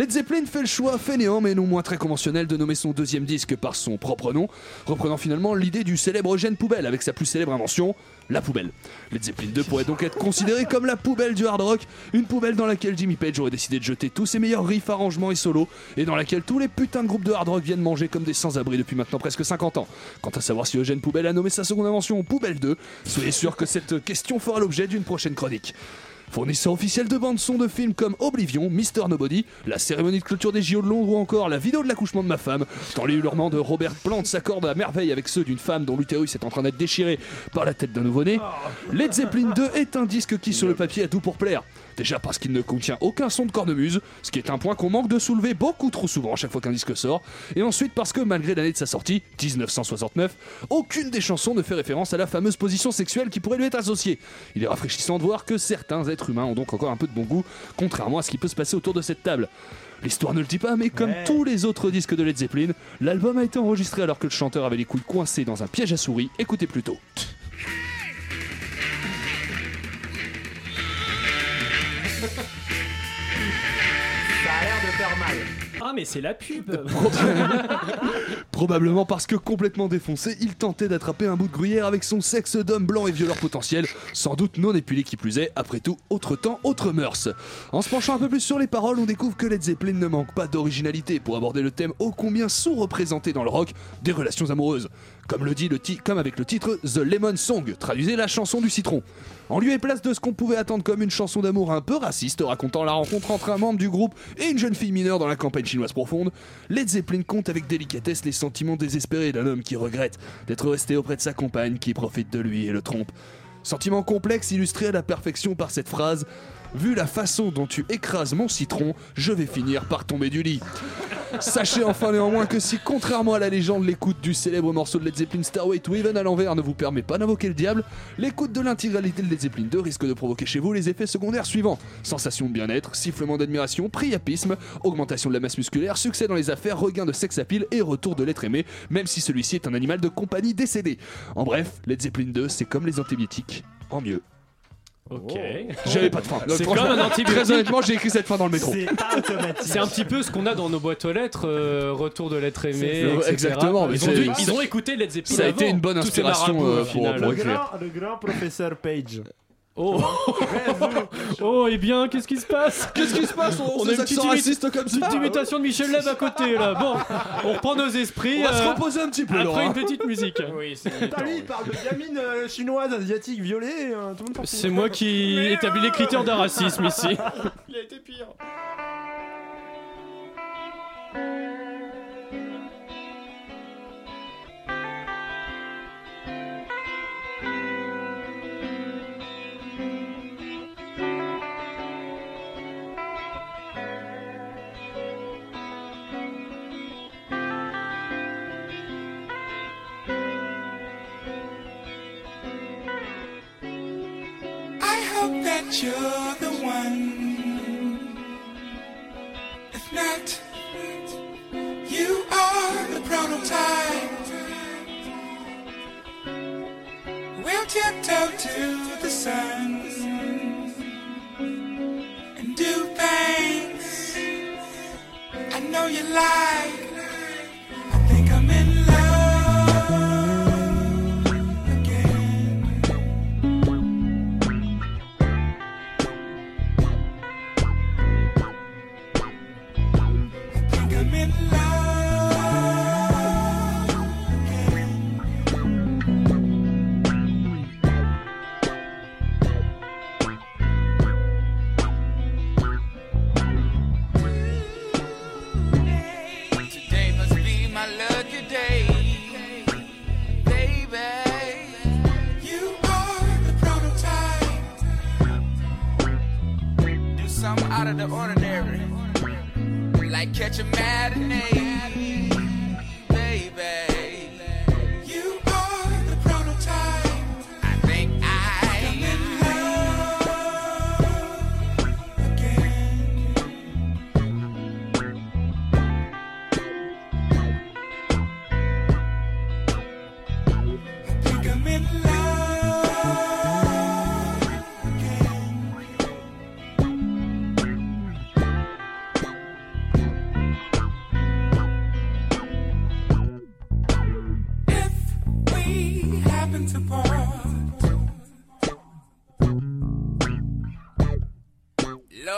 Led Zeppelin fait le choix fainéant mais non moins très conventionnel de nommer son deuxième disque par son propre nom, reprenant finalement l'idée du célèbre Eugène Poubelle avec sa plus célèbre invention, la poubelle. Led Zeppelin 2 pourrait donc être considéré comme la poubelle du hard rock, une poubelle dans laquelle Jimmy Page aurait décidé de jeter tous ses meilleurs riffs, arrangements et solos, et dans laquelle tous les putains de groupes de hard rock viennent manger comme des sans-abri depuis maintenant presque 50 ans. Quant à savoir si Eugène Poubelle a nommé sa seconde invention Poubelle 2, soyez sûr que cette question fera l'objet d'une prochaine chronique. Fournisseur officiel de bande son de films comme Oblivion, Mr. Nobody, la cérémonie de clôture des JO de Londres ou encore la vidéo de l'accouchement de ma femme, quand les hurlements de Robert Plant s'accordent à merveille avec ceux d'une femme dont l'utérus est en train d'être déchiré par la tête d'un nouveau-né, Led Zeppelin 2 est un disque qui sur le papier a tout pour plaire. Déjà parce qu'il ne contient aucun son de cornemuse, ce qui est un point qu'on manque de soulever beaucoup trop souvent à chaque fois qu'un disque sort, et ensuite parce que malgré l'année de sa sortie, 1969, aucune des chansons ne fait référence à la fameuse position sexuelle qui pourrait lui être associée. Il est rafraîchissant de voir que certains êtres humains ont donc encore un peu de bon goût, contrairement à ce qui peut se passer autour de cette table. L'histoire ne le dit pas, mais comme tous les autres disques de Led Zeppelin, l'album a été enregistré alors que le chanteur avait les couilles coincées dans un piège à souris. Écoutez plutôt. Ah mais c'est la pub Probablement parce que complètement défoncé, il tentait d'attraper un bout de gruyère avec son sexe d'homme blanc et violeur potentiel, sans doute non épilé qui plus est, après tout, autre temps, autre mœurs. En se penchant un peu plus sur les paroles, on découvre que Led Zeppelin ne manque pas d'originalité pour aborder le thème ô combien sous-représenté dans le rock des relations amoureuses. Comme le dit le comme avec le titre The Lemon Song, traduisez la chanson du citron. En lieu et place de ce qu'on pouvait attendre comme une chanson d'amour un peu raciste, racontant la rencontre entre un membre du groupe et une jeune fille mineure dans la campagne chinoise profonde, Led Zeppelin compte avec délicatesse les sentiments désespérés d'un homme qui regrette d'être resté auprès de sa compagne qui profite de lui et le trompe. Sentiment complexe illustré à la perfection par cette phrase Vu la façon dont tu écrases mon citron, je vais finir par tomber du lit. Sachez enfin néanmoins que si, contrairement à la légende, l'écoute du célèbre morceau de Led Zeppelin Starway to Heaven à l'envers ne vous permet pas d'invoquer le diable, l'écoute de l'intégralité de Led Zeppelin 2 risque de provoquer chez vous les effets secondaires suivants sensation de bien-être, sifflement d'admiration, priapisme, augmentation de la masse musculaire, succès dans les affaires, regain de sex appeal et retour de l'être aimé, même si celui-ci est un animal de compagnie décédé. En bref, Led Zeppelin 2, c'est comme les antibiotiques, en mieux. Ok. J'avais pas de fin. C'est Franchement, comme un antibiotique. Très honnêtement, j'ai écrit cette fin dans le métro. C'est un petit peu ce qu'on a dans nos boîtes aux lettres, euh, retour de l'être aimé. C'est- etc. exactement, Ils ont, dû- ils ont écouté Led Zeppelin. Ça a été une bonne inspiration, euh, pour- pour Le écrire. grand, le grand professeur Page. Oh, oh, et bien, qu'est-ce qui se passe Qu'est-ce qui se passe On- on a une petite racistes comme ça Petite imitation de Michel Leb à côté là. Bon, on reprend nos esprits. On va se euh, reposer un petit peu, Après Laura. une petite musique. Oui, Putain, lui, il parle de gamine euh, chinoise, asiatique, violée. euh, tout le monde s'en fout. C'est moi qui établis les critères de racisme ici. Il a été pire. That you're the one. If not, you are the prototype. We'll tiptoe to the sun and do things I know you like.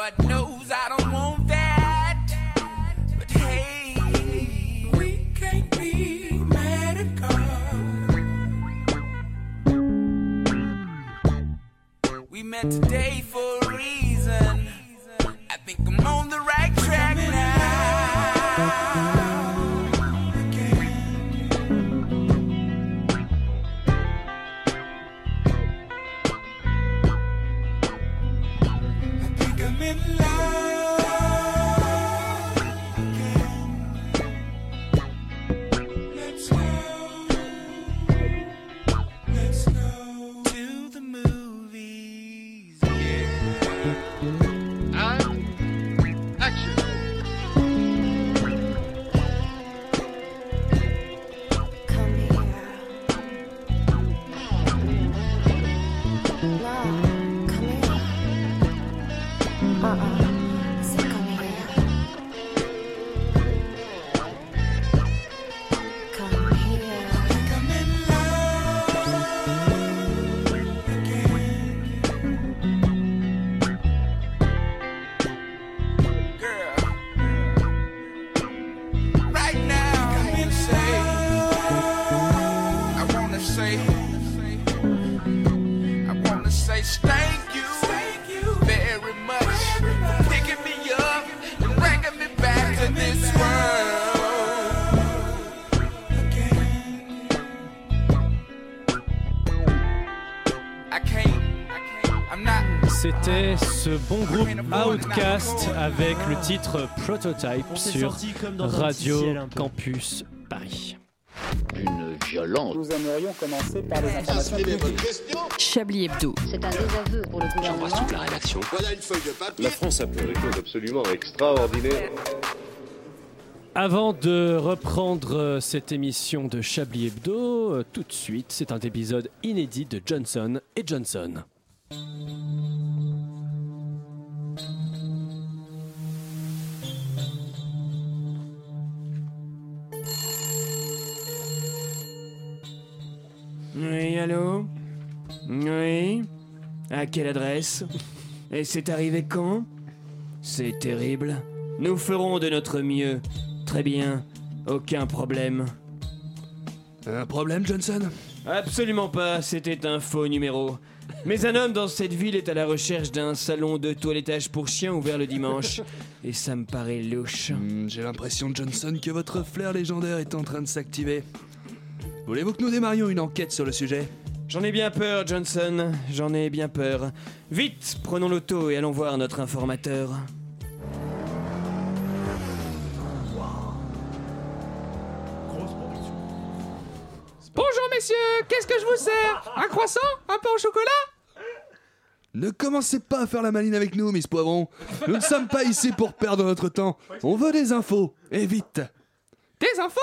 I don't C'était ce bon groupe Outcast avec le titre Prototype sur Radio. Campus Paris. Une violence. Nous aimerions commencer par les informations publiques. Chablis Hebdo. C'est un désaveu pour le gouvernement. la rédaction. Voilà une feuille de papier. La France a fait des choses absolument extraordinaires. Avant de reprendre euh, cette émission de Chablis Hebdo, euh, tout de suite, c'est un épisode inédit de Johnson et Johnson. Oui, allô Oui À quelle adresse Et c'est arrivé quand C'est terrible. Nous ferons de notre mieux. Très bien. Aucun problème. Un problème, Johnson? Absolument pas, c'était un faux numéro. Mais un homme dans cette ville est à la recherche d'un salon de toilettage pour chiens ouvert le dimanche. Et ça me paraît louche. Hmm, J'ai l'impression, Johnson, que votre flair légendaire est en train de s'activer. Voulez-vous que nous démarrions une enquête sur le sujet J'en ai bien peur, Johnson. J'en ai bien peur. Vite, prenons l'auto et allons voir notre informateur. Bonjour messieurs, qu'est-ce que je vous sers? Un croissant? Un pain au chocolat? Ne commencez pas à faire la maline avec nous, Miss Poivron. Nous ne sommes pas ici pour perdre notre temps. On veut des infos. Et vite Des infos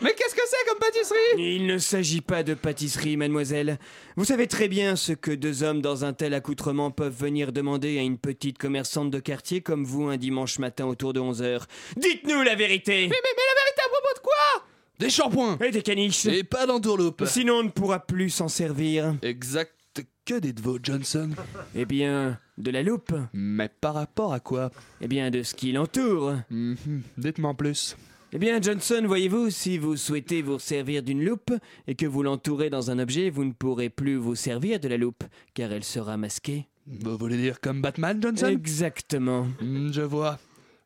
Mais qu'est-ce que c'est comme pâtisserie Il ne s'agit pas de pâtisserie, mademoiselle. Vous savez très bien ce que deux hommes dans un tel accoutrement peuvent venir demander à une petite commerçante de quartier comme vous un dimanche matin autour de 11h. Dites-nous la vérité mais, mais, mais la vérité à propos de quoi Des shampoings Et des caniches Et pas d'entourloupe Sinon on ne pourra plus s'en servir. Exact. Que dites-vous, Johnson Eh bien, de la loupe Mais par rapport à quoi? Eh bien, de ce qui l'entoure. Mhm, Dites-moi en plus. Eh bien, Johnson, voyez-vous, si vous souhaitez vous servir d'une loupe et que vous l'entourez dans un objet, vous ne pourrez plus vous servir de la loupe, car elle sera masquée. Vous voulez dire comme Batman, Johnson? Exactement. Hmm, Je vois.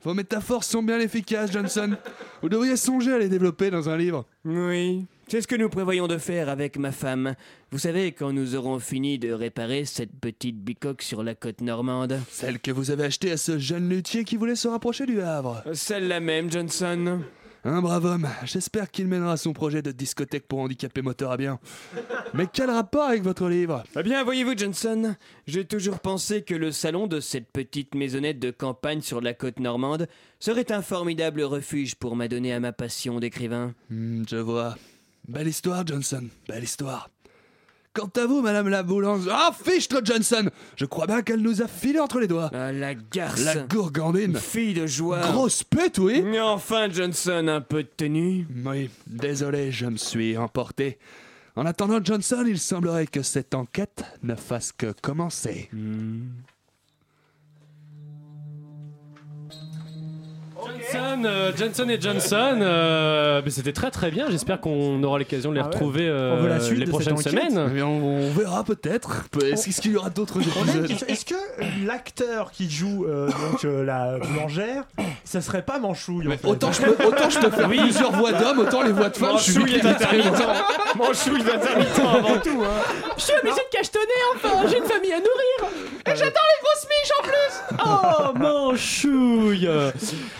Vos métaphores sont bien efficaces, Johnson. Vous devriez songer à les développer dans un livre. Oui. C'est ce que nous prévoyons de faire avec ma femme. Vous savez, quand nous aurons fini de réparer cette petite bicoque sur la côte normande. Celle que vous avez achetée à ce jeune luthier qui voulait se rapprocher du Havre. Celle-là même, Johnson. Un brave homme. J'espère qu'il mènera son projet de discothèque pour handicapés moteurs à bien. Mais quel rapport avec votre livre? Eh bien, voyez-vous, Johnson, j'ai toujours pensé que le salon de cette petite maisonnette de campagne sur la côte normande serait un formidable refuge pour m'adonner à ma passion d'écrivain. Hmm, Je vois. Belle histoire, Johnson. Belle histoire. Quant à vous, Madame la boulange... Ah, fichtre, Johnson Je crois bien qu'elle nous a filé entre les doigts. Ah, la garce. La gourgandine. Fille de joie. Grosse pète, oui Mais enfin, Johnson, un peu de tenue. Oui, désolé, je me suis emporté. En attendant, Johnson, il semblerait que cette enquête ne fasse que commencer. Johnson, euh, Johnson et Johnson, euh, mais c'était très très bien. J'espère qu'on aura l'occasion de les Ah ouais. retrouver euh, On veut la suite les de prochaines enquête semaines. Eh bien, on, on verra peut-être. Peut- Est-ce est-ce qu'il y aura d'autres On a une épisodes question. Est-ce que l'acteur qui joue euh, donc euh, la boulangère, ça serait pas Manchouille en fait Autant je peux, autant je peux faire plusieurs voix d'hommes, autant les voix de femmes, je suis Manchouille est intermittent. Manchouille est intermittent avant tout, hein. Je suis obligé de cachetonner enfin, j'ai une famille à nourrir. Et j'attends les grosses miches en plus Oh,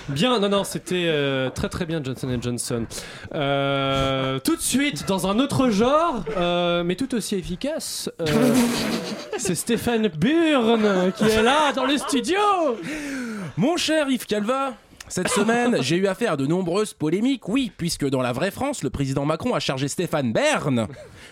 Bien, non, non, c'était euh, très très bien Johnson Johnson. Euh, tout de suite, dans un autre genre, euh, mais tout aussi efficace, c'est Stéphane Burn qui est là dans le studio. Mon cher Yves Calva, cette semaine, j'ai eu affaire à de nombreuses polémiques, oui, puisque dans la vraie France, le président Macron a chargé Stéphane Bern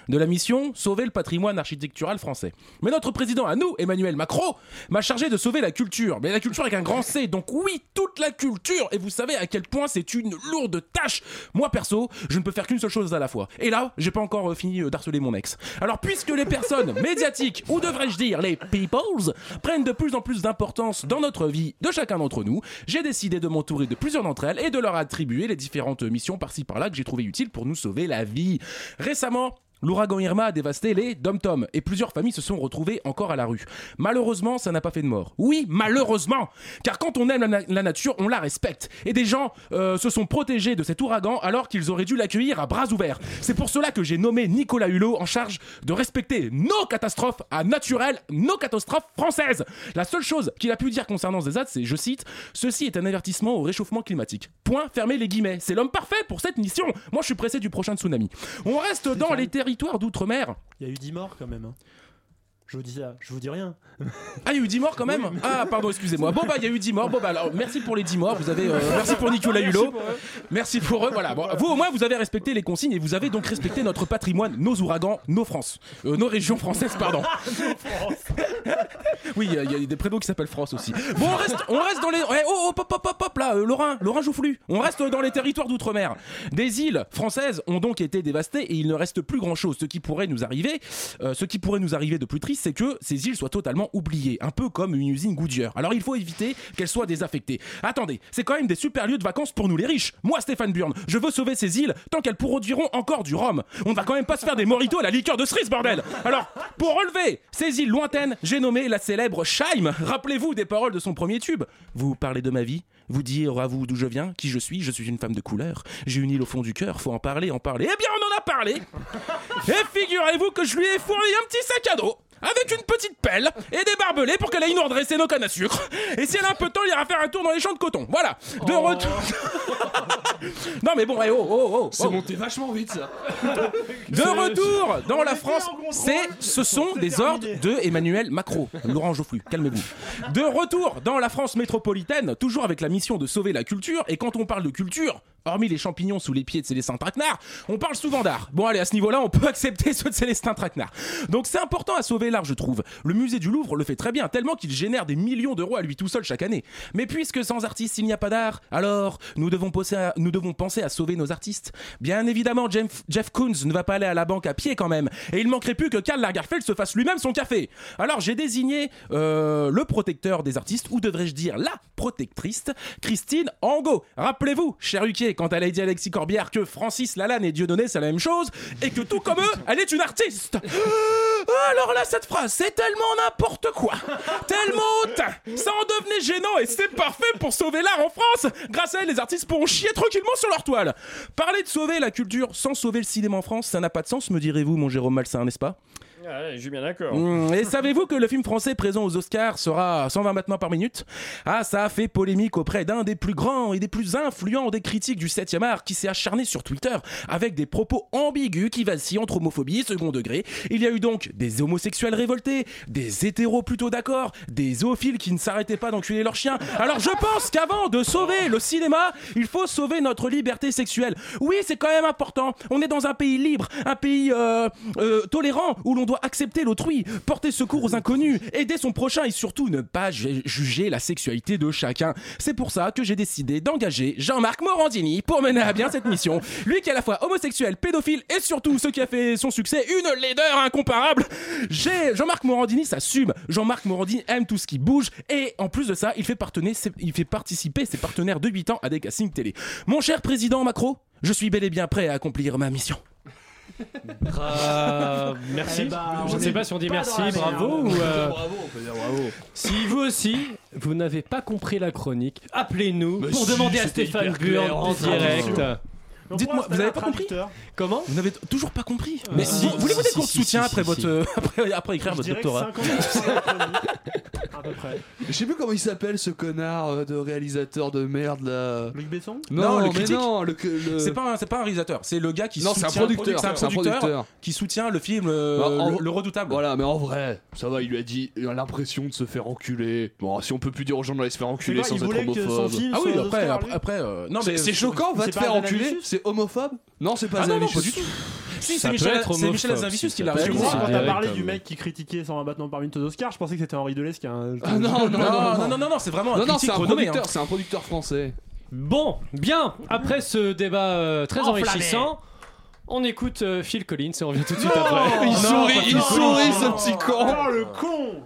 de la mission Sauver le patrimoine architectural français. Mais notre président à nous, Emmanuel Macron, m'a chargé de sauver la culture. Mais la culture avec un grand C, donc oui, toute la culture. Et vous savez à quel point c'est une lourde tâche. Moi perso, je ne peux faire qu'une seule chose à la fois. Et là, j'ai pas encore euh, fini euh, d'harceler mon ex. Alors puisque les personnes médiatiques, ou devrais-je dire les peoples, prennent de plus en plus d'importance dans notre vie de chacun d'entre nous, j'ai décidé de m'entourer de plusieurs d'entre elles et de leur attribuer les différentes missions par-ci par-là que j'ai trouvé utiles pour nous sauver la vie. Récemment, L'ouragan Irma a dévasté les dom-toms et plusieurs familles se sont retrouvées encore à la rue. Malheureusement, ça n'a pas fait de mort. Oui, malheureusement Car quand on aime la, na- la nature, on la respecte. Et des gens euh, se sont protégés de cet ouragan alors qu'ils auraient dû l'accueillir à bras ouverts. C'est pour cela que j'ai nommé Nicolas Hulot en charge de respecter nos catastrophes à naturelles, nos catastrophes françaises. La seule chose qu'il a pu dire concernant ce ZAD, c'est, je cite, Ceci est un avertissement au réchauffement climatique. Point, fermez les guillemets. C'est l'homme parfait pour cette mission. Moi, je suis pressé du prochain tsunami. On reste dans les territoires d'outre-mer. Il y a eu 10 morts quand même. hein. Je vous dis ça, je vous dis rien. Ah, il y a eu 10 morts quand même Ah, pardon, excusez-moi. Bon, bah, il y a eu 10 morts. Bon, bah, alors, merci pour les 10 morts. Vous avez, euh, merci pour Nicolas Hulot. Merci pour eux. Voilà. Bon, vous, au moins, vous avez respecté les consignes et vous avez donc respecté notre patrimoine, nos ouragans, nos France. Euh, nos régions françaises, pardon. Oui, il y a- il y, a des prénoms qui s'appellent France aussi. Bon, on reste, on reste dans les. ouais, oh, oh, hop, hop, hop, hop, là, euh, Laurent, Laurent Joufflu. On reste dans les territoires d'outre-mer. Des îles françaises ont donc été dévastées et il ne reste plus grand-chose. Ce qui pourrait nous arriver, euh, ce qui pourrait nous arriver de plus triste, c'est que ces îles soient totalement oubliées, un peu comme une usine Goodyear. Alors il faut éviter qu'elles soient désaffectées. Attendez, c'est quand même des super lieux de vacances pour nous les riches. Moi, Stéphane Burn, je veux sauver ces îles tant qu'elles produiront encore du rhum. On ne va quand même pas se faire des moritos à la liqueur de cerise, bordel. Alors, pour relever ces îles lointaines, j'ai nommé la célèbre Scheim. Rappelez-vous des paroles de son premier tube. Vous parlez de ma vie, vous dire à vous d'où je viens, qui je suis, je suis une femme de couleur. J'ai une île au fond du cœur, faut en parler, en parler. Eh bien, on en a parlé. Et figurez-vous que je lui ai fourni un petit sac à dos. Avec une petite pelle et des barbelés pour qu'elle aille nous redresser nos cannes à sucre. Et si elle a un peu de temps, il ira faire un tour dans les champs de coton. Voilà. De retour. non mais bon, oh, oh, oh. C'est oh. monté vachement vite ça. De retour dans la France, c'est, ce sont des ordres de Emmanuel Macron. Laurent Geoffroy, calmez-vous. De retour dans la France métropolitaine, toujours avec la mission de sauver la culture. Et quand on parle de culture, hormis les champignons sous les pieds de Célestin Traquenard, on parle souvent d'art. Bon, allez, à ce niveau-là, on peut accepter ceux de Célestin Traquenard. Donc c'est important à sauver l'art, je trouve. Le musée du Louvre le fait très bien, tellement qu'il génère des millions d'euros à lui tout seul chaque année. Mais puisque sans artistes, il n'y a pas d'art, alors nous devons, penser à, sauver nos artistes. Bien évidemment, Jeff, Jeff Koons ne va pas aller à la banque à pied quand même. Et il manquerait plus que Karl Lagerfeld se fasse lui-même son café. Alors j'ai désigné euh, le protecteur des artistes, ou devrais-je dire la protectrice, Christine Angot. Rappelez-vous, cher Huquier, quand elle a dit à Alexis Corbière que Francis Lalanne et Dieudonné c'est la même chose, et que tout comme eux, elle est une artiste. Alors là, cette phrase, c'est tellement n'importe quoi, tellement haute, ça en devenait gênant et c'est parfait pour sauver l'art en France. Grâce à elle, les artistes pourront chier tranquillement sur leur toile. Parler de sauver la culture sans sauver le cinéma en France, ça n'a pas de sens, me direz-vous, mon Jérôme Malsain, n'est-ce pas? Je suis bien d'accord. Mmh, et savez-vous que le film français présent aux Oscars sera à 120 battements par minute? Ah, ça a fait polémique auprès d'un des plus grands et des plus influents des critiques du 7e art qui s'est acharné sur Twitter avec des propos ambigus qui vacillent entre homophobie et second degré. Il y a eu donc des homosexuels révoltés, des hétéros plutôt d'accord, des zoophiles qui ne s'arrêtaient pas d'enculer leurs chiens. Alors je pense qu'avant de sauver le cinéma, il faut sauver notre liberté sexuelle. Oui, c'est quand même important. On est dans un pays libre, un pays euh, euh, tolérant où l'on doit accepter l'autrui, porter secours aux inconnus, aider son prochain et surtout ne pas ju- juger la sexualité de chacun. C'est pour ça que j'ai décidé d'engager Jean-Marc Morandini pour mener à bien cette mission. Lui qui est à la fois homosexuel, pédophile et surtout ce qui a fait son succès, une laideur incomparable. Jean-Marc Morandini s'assume. Jean-Marc Morandini aime tout ce qui bouge et en plus de ça, il fait, partenaire- il fait participer ses partenaires de 8 ans à des castings télé. Mon cher président Macron, je suis bel et bien prêt à accomplir ma mission. Bra- merci. Eh ben, je ne sais pas si on dit pas merci, bravo ou. euh, Bravo, on peut dire bravo. Si vous aussi, vous n'avez pas compris la chronique, appelez-nous pour si, demander à Stéphane en en direct. Dites-moi, vous avez installer pas compris. Comment Vous n'avez toujours pas compris Euh, Mais si, vous- voulez-vous des cours de si, soutien si, après, si, votre, si. euh, après, après écrire Je votre doctorat 50% de la chronique, à peu près. Je sais plus comment il s'appelle ce connard euh, de réalisateur de merde là. Luc Besson Non, le mais critique. non, le, le- C'est pas, un- pas réalisateur, c'est le gars qui Non, c'est soutient. un producteur, C'est un c'est un producteur, producteur. qui soutient le film euh, Bah, en- le, le Redoutable. Voilà, mais en vrai, ça va, il lui a dit, il a l'impression de se faire enculer. Bon, si on peut plus dire aux gens d'aller se faire enculer quoi, sans il être voulait que son homophobe. film Ah oui, après, après, euh, non C'est mais c'est choquant, va te pas faire enculer. C'est homophobe? Non, c'est pas Ah non, non, pas du tout. Si, c'est Michel, c'est Michel Azavicius si qui l'a être moi, réalisé. quand t'as parlé hein. du mec qui critiquait 120 battements par minute aux Oscars, je pensais que c'était Henri Deleuze qui a un. Ah non, non, Non, non, non, non, non, c'est vraiment un Non, non, critique c'est un renommé. producteur, hein. c'est un producteur français. Bon, bien, après ce débat euh, très Enflammé. enrichissant, on écoute euh, Phil Collins et on revient tout de suite Non après. Il sourit, il sourit, ce petit con. Oh le con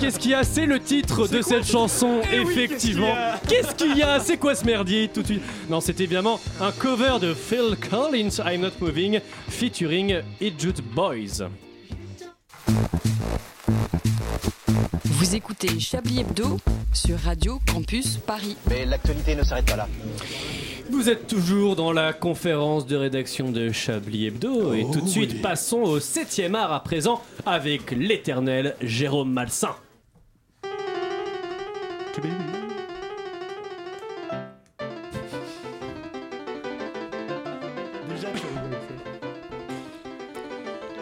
qu'est-ce qu'il y a C'est le titre de cette chanson, effectivement. Qu'est-ce qu'il y a C'est quoi ce merdier tout de suite Non, c'est évidemment un cover de Phil Collins, I'm Not Moving, featuring Idiot Boys. Vous écoutez Chablis Hebdo sur Radio Campus Paris. Mais l'actualité ne s'arrête pas là. Vous êtes toujours dans la conférence de rédaction de Chablis Hebdo et tout de suite passons au 7ème art à présent avec l'éternel Jérôme Malsain.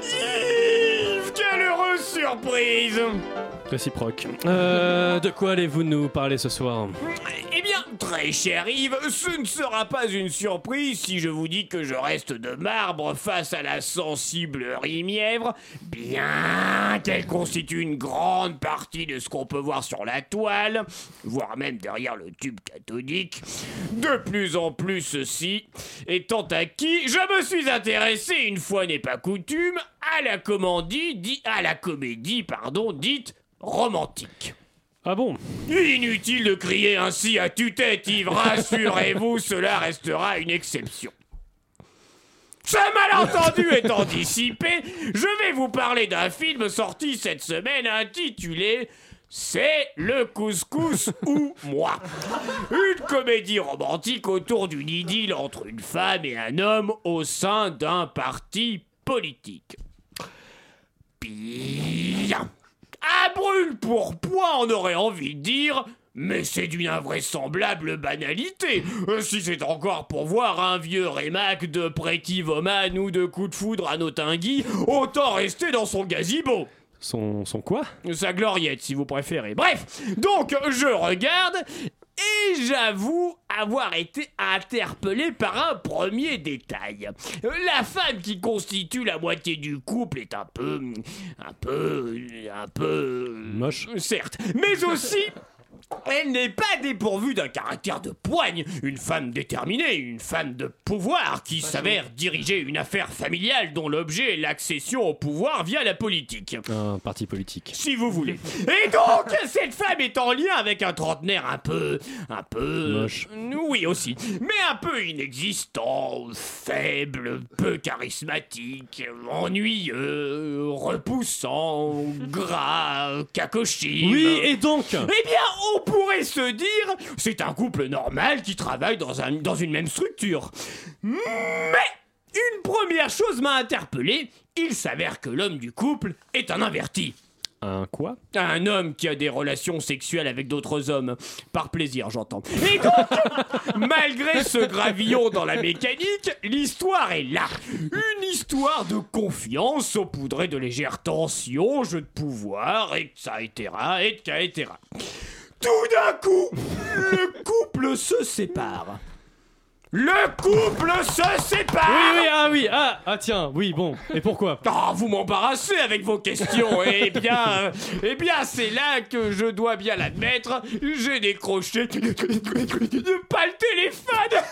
Yves, quelle heureuse surprise Réciproque. Euh, de quoi allez-vous nous parler ce soir? Très cher Yves, ce ne sera pas une surprise si je vous dis que je reste de marbre face à la sensible Rimièvre, bien qu'elle constitue une grande partie de ce qu'on peut voir sur la toile, voire même derrière le tube cathodique. De plus en plus ceci, étant acquis, je me suis intéressé, une fois n'est pas coutume, à la comédie, dit, à la comédie, pardon, dite romantique. Ah bon Inutile de crier ainsi à tue-tête, Yves, rassurez-vous, cela restera une exception. Ce malentendu étant dissipé, je vais vous parler d'un film sorti cette semaine intitulé C'est le couscous ou moi. Une comédie romantique autour d'une idylle entre une femme et un homme au sein d'un parti politique. Bien. À brûle pour point, on aurait envie de dire. Mais c'est d'une invraisemblable banalité. Euh, Si c'est encore pour voir un vieux rémac de Pretty Woman ou de coup de foudre à Notingui, autant rester dans son gazebo. Son, son quoi? Sa gloriette, si vous préférez. Bref, donc je regarde et j'avoue avoir été interpellé par un premier détail. La femme qui constitue la moitié du couple est un peu. un peu. un peu. Moche. Certes, mais aussi. Elle n'est pas dépourvue d'un caractère de poigne, une femme déterminée, une femme de pouvoir qui s'avère diriger une affaire familiale dont l'objet est l'accession au pouvoir via la politique. Un parti politique. Si vous voulez. Et donc, cette femme est en lien avec un trentenaire un peu. un peu. Moche. Oui, aussi. Mais un peu inexistant, faible, peu charismatique, ennuyeux, repoussant, gras, cacochime. Oui, et donc Eh bien, on pourrait se dire, c'est un couple normal qui travaille dans, un, dans une même structure. Mais une première chose m'a interpellé, il s'avère que l'homme du couple est un inverti. Un quoi? Un homme qui a des relations sexuelles avec d'autres hommes. Par plaisir, j'entends. Et donc, malgré ce gravillon dans la mécanique, l'histoire est là. Une histoire de confiance saupoudrée de légères tensions, jeu de pouvoir, etc., etc. Tout d'un coup, le couple se sépare. Le couple se sépare Oui, oui, ah oui, ah, ah tiens, oui, bon, et pourquoi? Ah, vous m'embarrassez avec vos questions. eh bien, euh, eh bien, c'est là que je dois bien l'admettre. J'ai décroché pas le téléphone.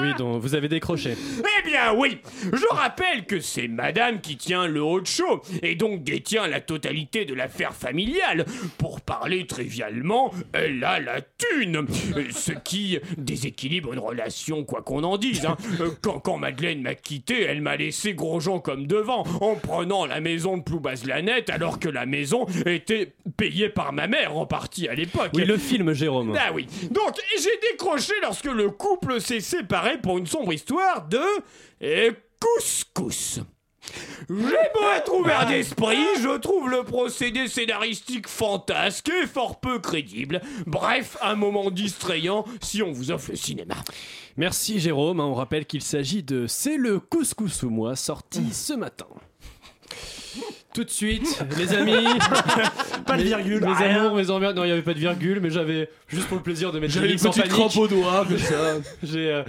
Oui, donc vous avez décroché. Eh bien oui, je rappelle que c'est madame qui tient le haut de show et donc détient la totalité de l'affaire familiale. Pour parler trivialement, elle a la thune, ce qui déséquilibre une relation quoi qu'on en dise. hein. Quand, quand Madeleine m'a quitté, elle m'a laissé Grosjean comme devant en prenant la maison de Ploubaz-Lanette alors que la maison était payée par ma mère en partie à l'époque. Oui, le film, Jérôme. Ah oui. Donc, j'ai décroché lorsque le couple s'est séparé pour une sombre histoire de eh, couscous. J'ai beau être ouvert d'esprit, je trouve le procédé scénaristique fantasque et fort peu crédible. Bref, un moment distrayant si on vous offre le cinéma. Merci Jérôme, on rappelle qu'il s'agit de C'est le couscous ou moi, sorti ce matin. Tout de suite, les amis. Pas de virgule, Mes rien. amours, mes emmerdes. Non, il n'y avait pas de virgule, mais j'avais juste pour le plaisir de mettre J'avais des une petite crampe au doigt, comme ça. J'ai euh,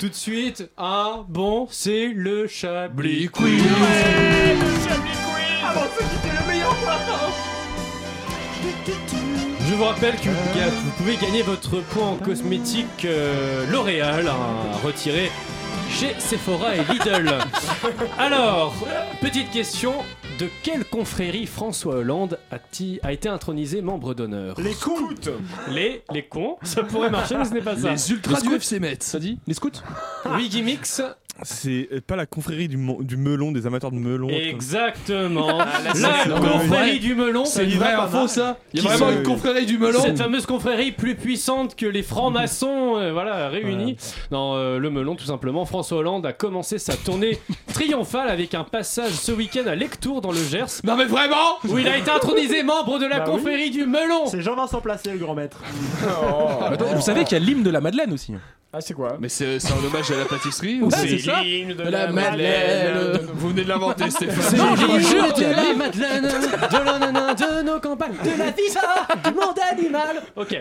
tout de suite un bon, c'est le Chablis Quiz. le Chablis Quiz Ah bon, c'était le meilleur Je vous rappelle que vous pouvez gagner votre point en cosmétique euh, L'Oréal à retirer chez Sephora et Lidl. Alors, petite question. De quelle confrérie François Hollande a-t-il- a été intronisé membre d'honneur Les cons Les, les cons Ça pourrait marcher, mais ce n'est pas ça. Les ultras du. FC Met. Ça dit Les scouts? Oui, Gimmicks C'est euh, pas la confrérie du, melon, des amateurs de melon. Exactement. là, la confrérie du melon. C'est une vraie info, ça Il y a vraiment une confrérie du melon Cette fameuse confrérie plus puissante que les francs-maçons, euh, voilà, réunis. Dans euh, le melon, tout simplement. François Hollande a commencé sa tournée triomphale avec un passage ce week-end à Lectour dans le Gers. Non mais vraiment Où il a été intronisé membre de la Bah oui. confrérie du melon. C'est Jean-Vincent Placé, le grand maître. Attends, Vous savez qu'il y a l'hymne de la Madeleine aussi. Ah, c'est quoi Mais c'est c'est un hommage à la pâtisserie ou c'est ça. l'hymne de La Madeleine. Vous venez de l'inventer Stéphane. C'est Non, je vous jure de la. Madeleine, de la nana, de nos campagnes, de la visa, du monde animal. Ok.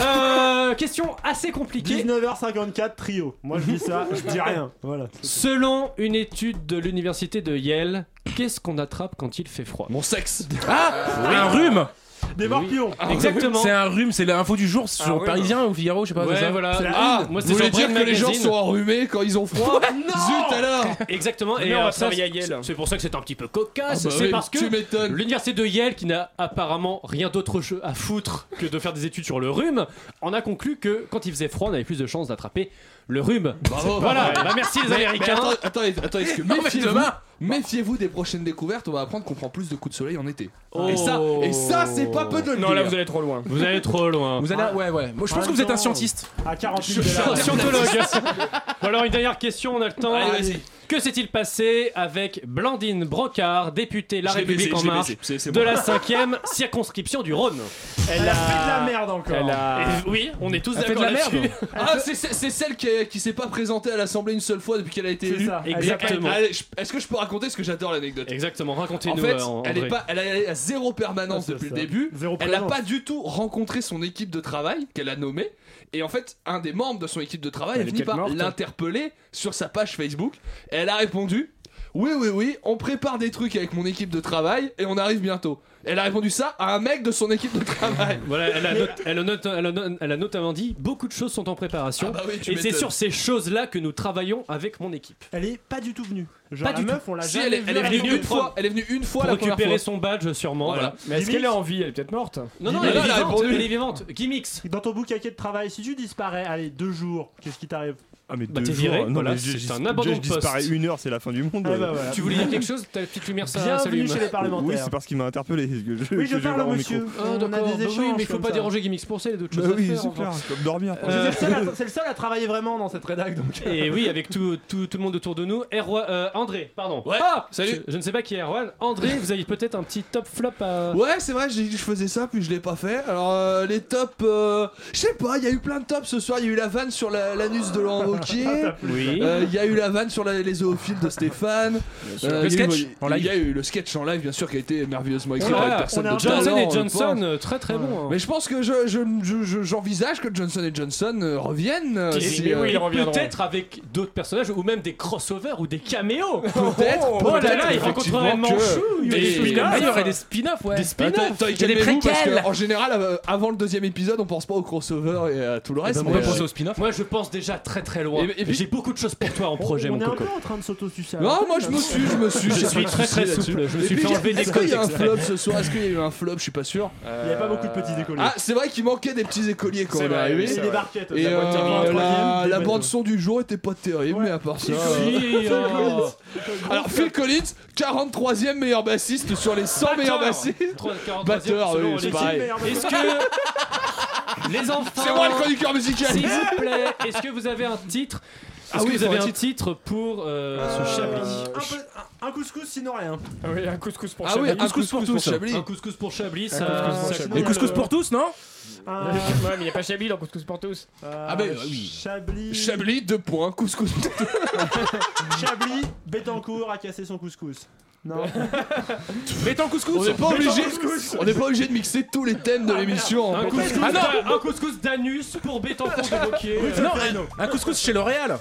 Euh, question assez compliquée. 19h54, trio. Moi, je dis ça, je dis rien. Voilà. Selon une étude de l'université de Yale, qu'est-ce qu'on attrape quand il fait froid? Mon sexe. Ah Un rhume Des morpions. Exactement. C'est un rhume, c'est l'info du jour sur rhume. Parisien ou Figaro, je sais pas. Ouais, c'est ça voilà. C'est la Ah, Moi, voulez sur dire que les gens sont enrhumés quand ils ont froid Zut alors Exactement. Et on va euh, ça, travailler à c'est- Yale. C'est pour ça que c'est un petit peu cocasse. Ah bah c'est oui, parce que tu m'étonnes. l'université de Yale, qui n'a apparemment rien d'autre à foutre que de faire des études sur le rhume, en a conclu que quand il faisait froid, on avait plus de chances d'attraper le rhume. Bravo. Voilà. Bah, merci les Mais- mais Américains. attends, est-ce que Non, mais méfiez-vous, demain. méfiez-vous des prochaines découvertes, on va apprendre qu'on prend plus de coups de soleil en été. Oh. Et ça, et ça c'est pas peu de le Non, là, vous allez trop loin. Vous allez trop loin. Vous allez. Ouais, ouais. Moi, je pense que vous êtes un scientiste. À 40 Je 000 suis dollars. un Scientologue. Alors une dernière question, on a le temps. Allez, vas-y. Que s'est-il passé avec Blandine Brocard, députée La République baisé, en marche baisé. C'est- c'est de la 5ème circonscription du Rhône Elle a fait de la merde encore. Elle a. Et Oui, on est tous Elle fait de d'accord la là-dessus. merde. Ah, c'est- celle qui, qui s'est pas présentée à l'Assemblée une seule fois depuis qu'elle a été C'est élue. ça. Elle Exactement. Est-ce que je peux raconter ce que j'adore l'anecdote? Exactement, En racontez-nous. fait, en- elle, en est pas, elle a, à zéro permanence Ah, depuis ça. le début. Zéro elle n'a pas du tout rencontré son équipe de travail qu'elle a nommée. Et en fait, un des membres de son équipe de travail a est fini par l'interpeller sur sa page Facebook. Et elle a répondu Oui, oui, oui, on prépare des trucs avec mon équipe de travail et on arrive bientôt. Elle a répondu ça à un mec de son équipe de travail. Voilà, elle a, not- elle a not- elle a not- elle a notamment dit beaucoup de choses sont en préparation. Ah bah oui, tu et c'est m'étonnes. sur ces choses-là que nous travaillons avec mon équipe. Elle est pas du tout venue. Genre, Pas la du meuf, on l'a Si, jamais elle est, vue elle est à la venue une fois. Elle est venue une fois Pour la première récupérer fois. son badge sûrement. Voilà. voilà. Mais est-ce qu'elle est en vie Elle est peut-être morte. Non, non, elle est là, elle a vivante. répondu. Elle est vivante. Gimmicks. Dans ton boucaquet de travail, si tu disparais, allez, deux jours, qu'est-ce qui t'arrive Ah, mais Bah, deux t'es jours, viré, non, voilà, mais c'est je- un je- abandon je de poste. disparais une heure, c'est la fin du monde. Ah bah voilà. Tu voulais dire quelque chose Ta petite lumière, ça Bienvenue s'allume. chez les parlementaires. Oui, c'est parce qu'il m'a interpellé. que Oui, je parle, mon monsieur. micro. Ah, On a d'accord. des Bah échanges oui, mais il faut comme pas ça. déranger Gimmicks pour ça, il y a d'autres Bah choses à oui, faire. c'est clair, comme dormir. C'est le seul à- c'est le seul à travailler vraiment dans cette rédac donc. Et oui, avec tout, tout, tout le monde autour de nous. Erwan, euh, André, pardon. Ouais, Ah, salut. Je, je ne sais pas qui est Erwan. André, vous avez peut-être un petit top flop à. Ouais, c'est vrai, j'ai dit que je faisais ça, puis je l'ai pas fait. Alors, euh, les tops, euh, je sais pas, il y a eu plein de tops ce soir. Il y a eu la vanne sur la- l'anus de Laurent Wauquiez. Oui. Euh, Il y a eu la vanne sur la- les zoophiles de Stéphane. Euh, Le il y a eu- sketch en. Il y a eu le sketch en live, bien sûr, qui a été merveilleusement écrit par une personne de Johnson talent, et je Johnson, pense. euh, très très bon. hein. Mais je pense que je, je- je- je- j'envisage que Johnson et Johnson euh, reviennent. euh, Et- si, mais euh, oui, ils reviendront. Peut-être avec d'autres personnages ou même des crossovers ou des caméos. Peut-être, Oh là peut-être, là, il effectivement rencontrerait que- Manchou, il y a Mais- des spin-offs. Ah, il y aurait des spin-offs, ouais. Des Attends, spin-offs. attends, Il y a des calmez-vous, parce préquels. que, en général, euh, avant le deuxième épisode, on pense pas au crossover et à tout le reste. ben, On mais, peut euh, penser au spin-off. Moi je pense déjà très très loin. Et- et puis- J'ai beaucoup de choses pour toi en projet, on mon est un peu en train de s'auto-sucer. Non, moi je me suis, je me suis. Je suis très, très souple, je me Et suis puis, fait enlever des Est-ce qu'il y a un flop ce soir? Est-ce qu'il y a eu un flop? Je suis pas sûr. Il n'y a pas beaucoup de petits écoliers. Ah, c'est vrai qu'il manquait des petits écooliers quand C'est on est arrivé. Et la euh, la, bande son du jour était pas terrible, mais à part ça. euh. Alors Phil Collins, 43e meilleur bassiste sur les 100 meilleurs bassistes. Trois- 43e Batteur, oui, c'est pareil. Est-ce que les enfants, C'est moi le chroniqueur musical. s'il vous plaît, est-ce que vous avez un titre Ah Est-ce oui, que vous il faut avez un titre pour euh, ce Chablis Un, peu- un- couscous sinon rien. Ah oui, un couscous pour Ah oui, Chablis. un couscous pour tous. Chablis. Un couscous pour Chablis, Un ça, couscous pour Chablis. Les couscous pour tous, non Un- Ouais, mais il n'y a pas Chablis dans couscous pour tous. euh, Ah ben, euh, oui. Chablis. Chablis, 2 points, couscous. Chablis, Bettencourt a cassé son couscous. Non. Béton couscous On n'est pas obligé, couscous on n'est pas obligé de mixer tous les thèmes de l'émission. Un en couscous, Ah non. un couscous d'anus pour Bétancourt de Wauquiez. Non, un, un couscous chez L'Oréal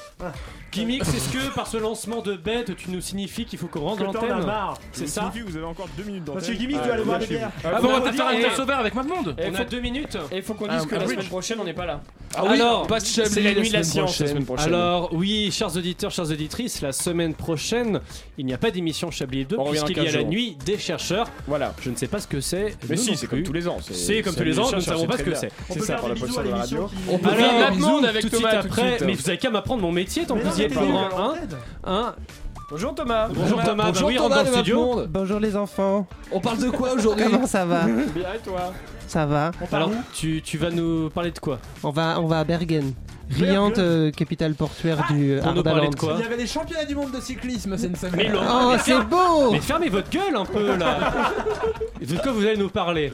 Gimmicks, est-ce que par ce lancement de bête, tu nous signifies qu'il faut qu'on rentre as l'antenne. C'est Ça vous avez encore deux minutes d'antenne. Que Gimmicks Ah, doit aller voir bien les bières. Ah bon, on va faire un crossover avec McMonde Et On faut- a deux minutes. Et il faut qu'on Ah, dise que un la semaine prochaine, on n'est pas là. Ah oui, Alors, pas de Chablis C'est la nuit de la semaine science la prochaine. semaine prochaine. Alors oui, chers auditeurs, chères auditrices, la semaine prochaine, il n'y a pas d'émission Chablis Hebdo On revient dans puisqu'il y a 15 la jours. nuit des chercheurs. Voilà. Je ne sais pas ce que c'est. Mais nous si, non c'est plus. comme tous les ans. C'est comme tous les ans, nous ne savons pas ce que c'est. C'est ça, pour la position de la radio. On peut faire la des demande bisous. avec tout de suite Thomas, tout de après, suite. mais vous avez qu'à m'apprendre mon métier tant que vous y êtes Bonjour Thomas. Bonjour Thomas, bah Bonjour Thomas, le le studio. monde. Bonjour les enfants, On parle de quoi aujourd'hui? Comment ça va? Bien et toi? Ça va. Alors, tu, tu vas nous parler de quoi? On va, on va à Bergen, riante euh, capitale portuaire du nous parler Ardaland. de quoi? Il y avait les championnats du monde de cyclisme cette semaine. Mais Laurent, Oh, mais c'est beau! Mais fermez votre gueule un peu là. De quoi vous allez nous parler?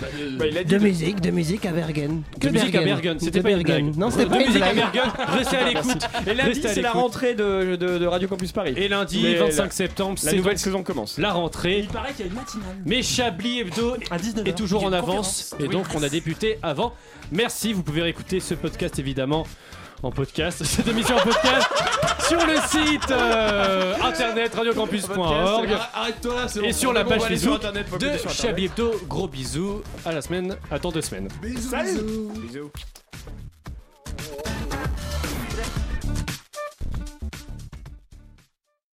Bah, a dit De musique, de musique à Bergen. Que De musique à Bergen, c'était De pas une Bergen. blague. Non, c'était De pas une musique à. Bergen, restez à l'écoute Et lundi, c'est la rentrée de, de, de Radio Campus Paris. Et lundi, Mais 25 la- septembre, La nouvelle saison commence. la rentrée. Il paraît qu'il y a une matinale. Mais Chablis Hebdo À 19 est toujours en avance conférence. et donc on a débuté avant. Merci, vous pouvez réécouter ce podcast évidemment en podcast, cette émission en podcast sur le site euh, internet radiocampus.org Arrête-toi là, c'est bon. et sur la page Facebook de. Chablis Hebdo. Gros bisous, à la semaine, à dans deux semaines. Bisous, Salut. bisous. Bisous.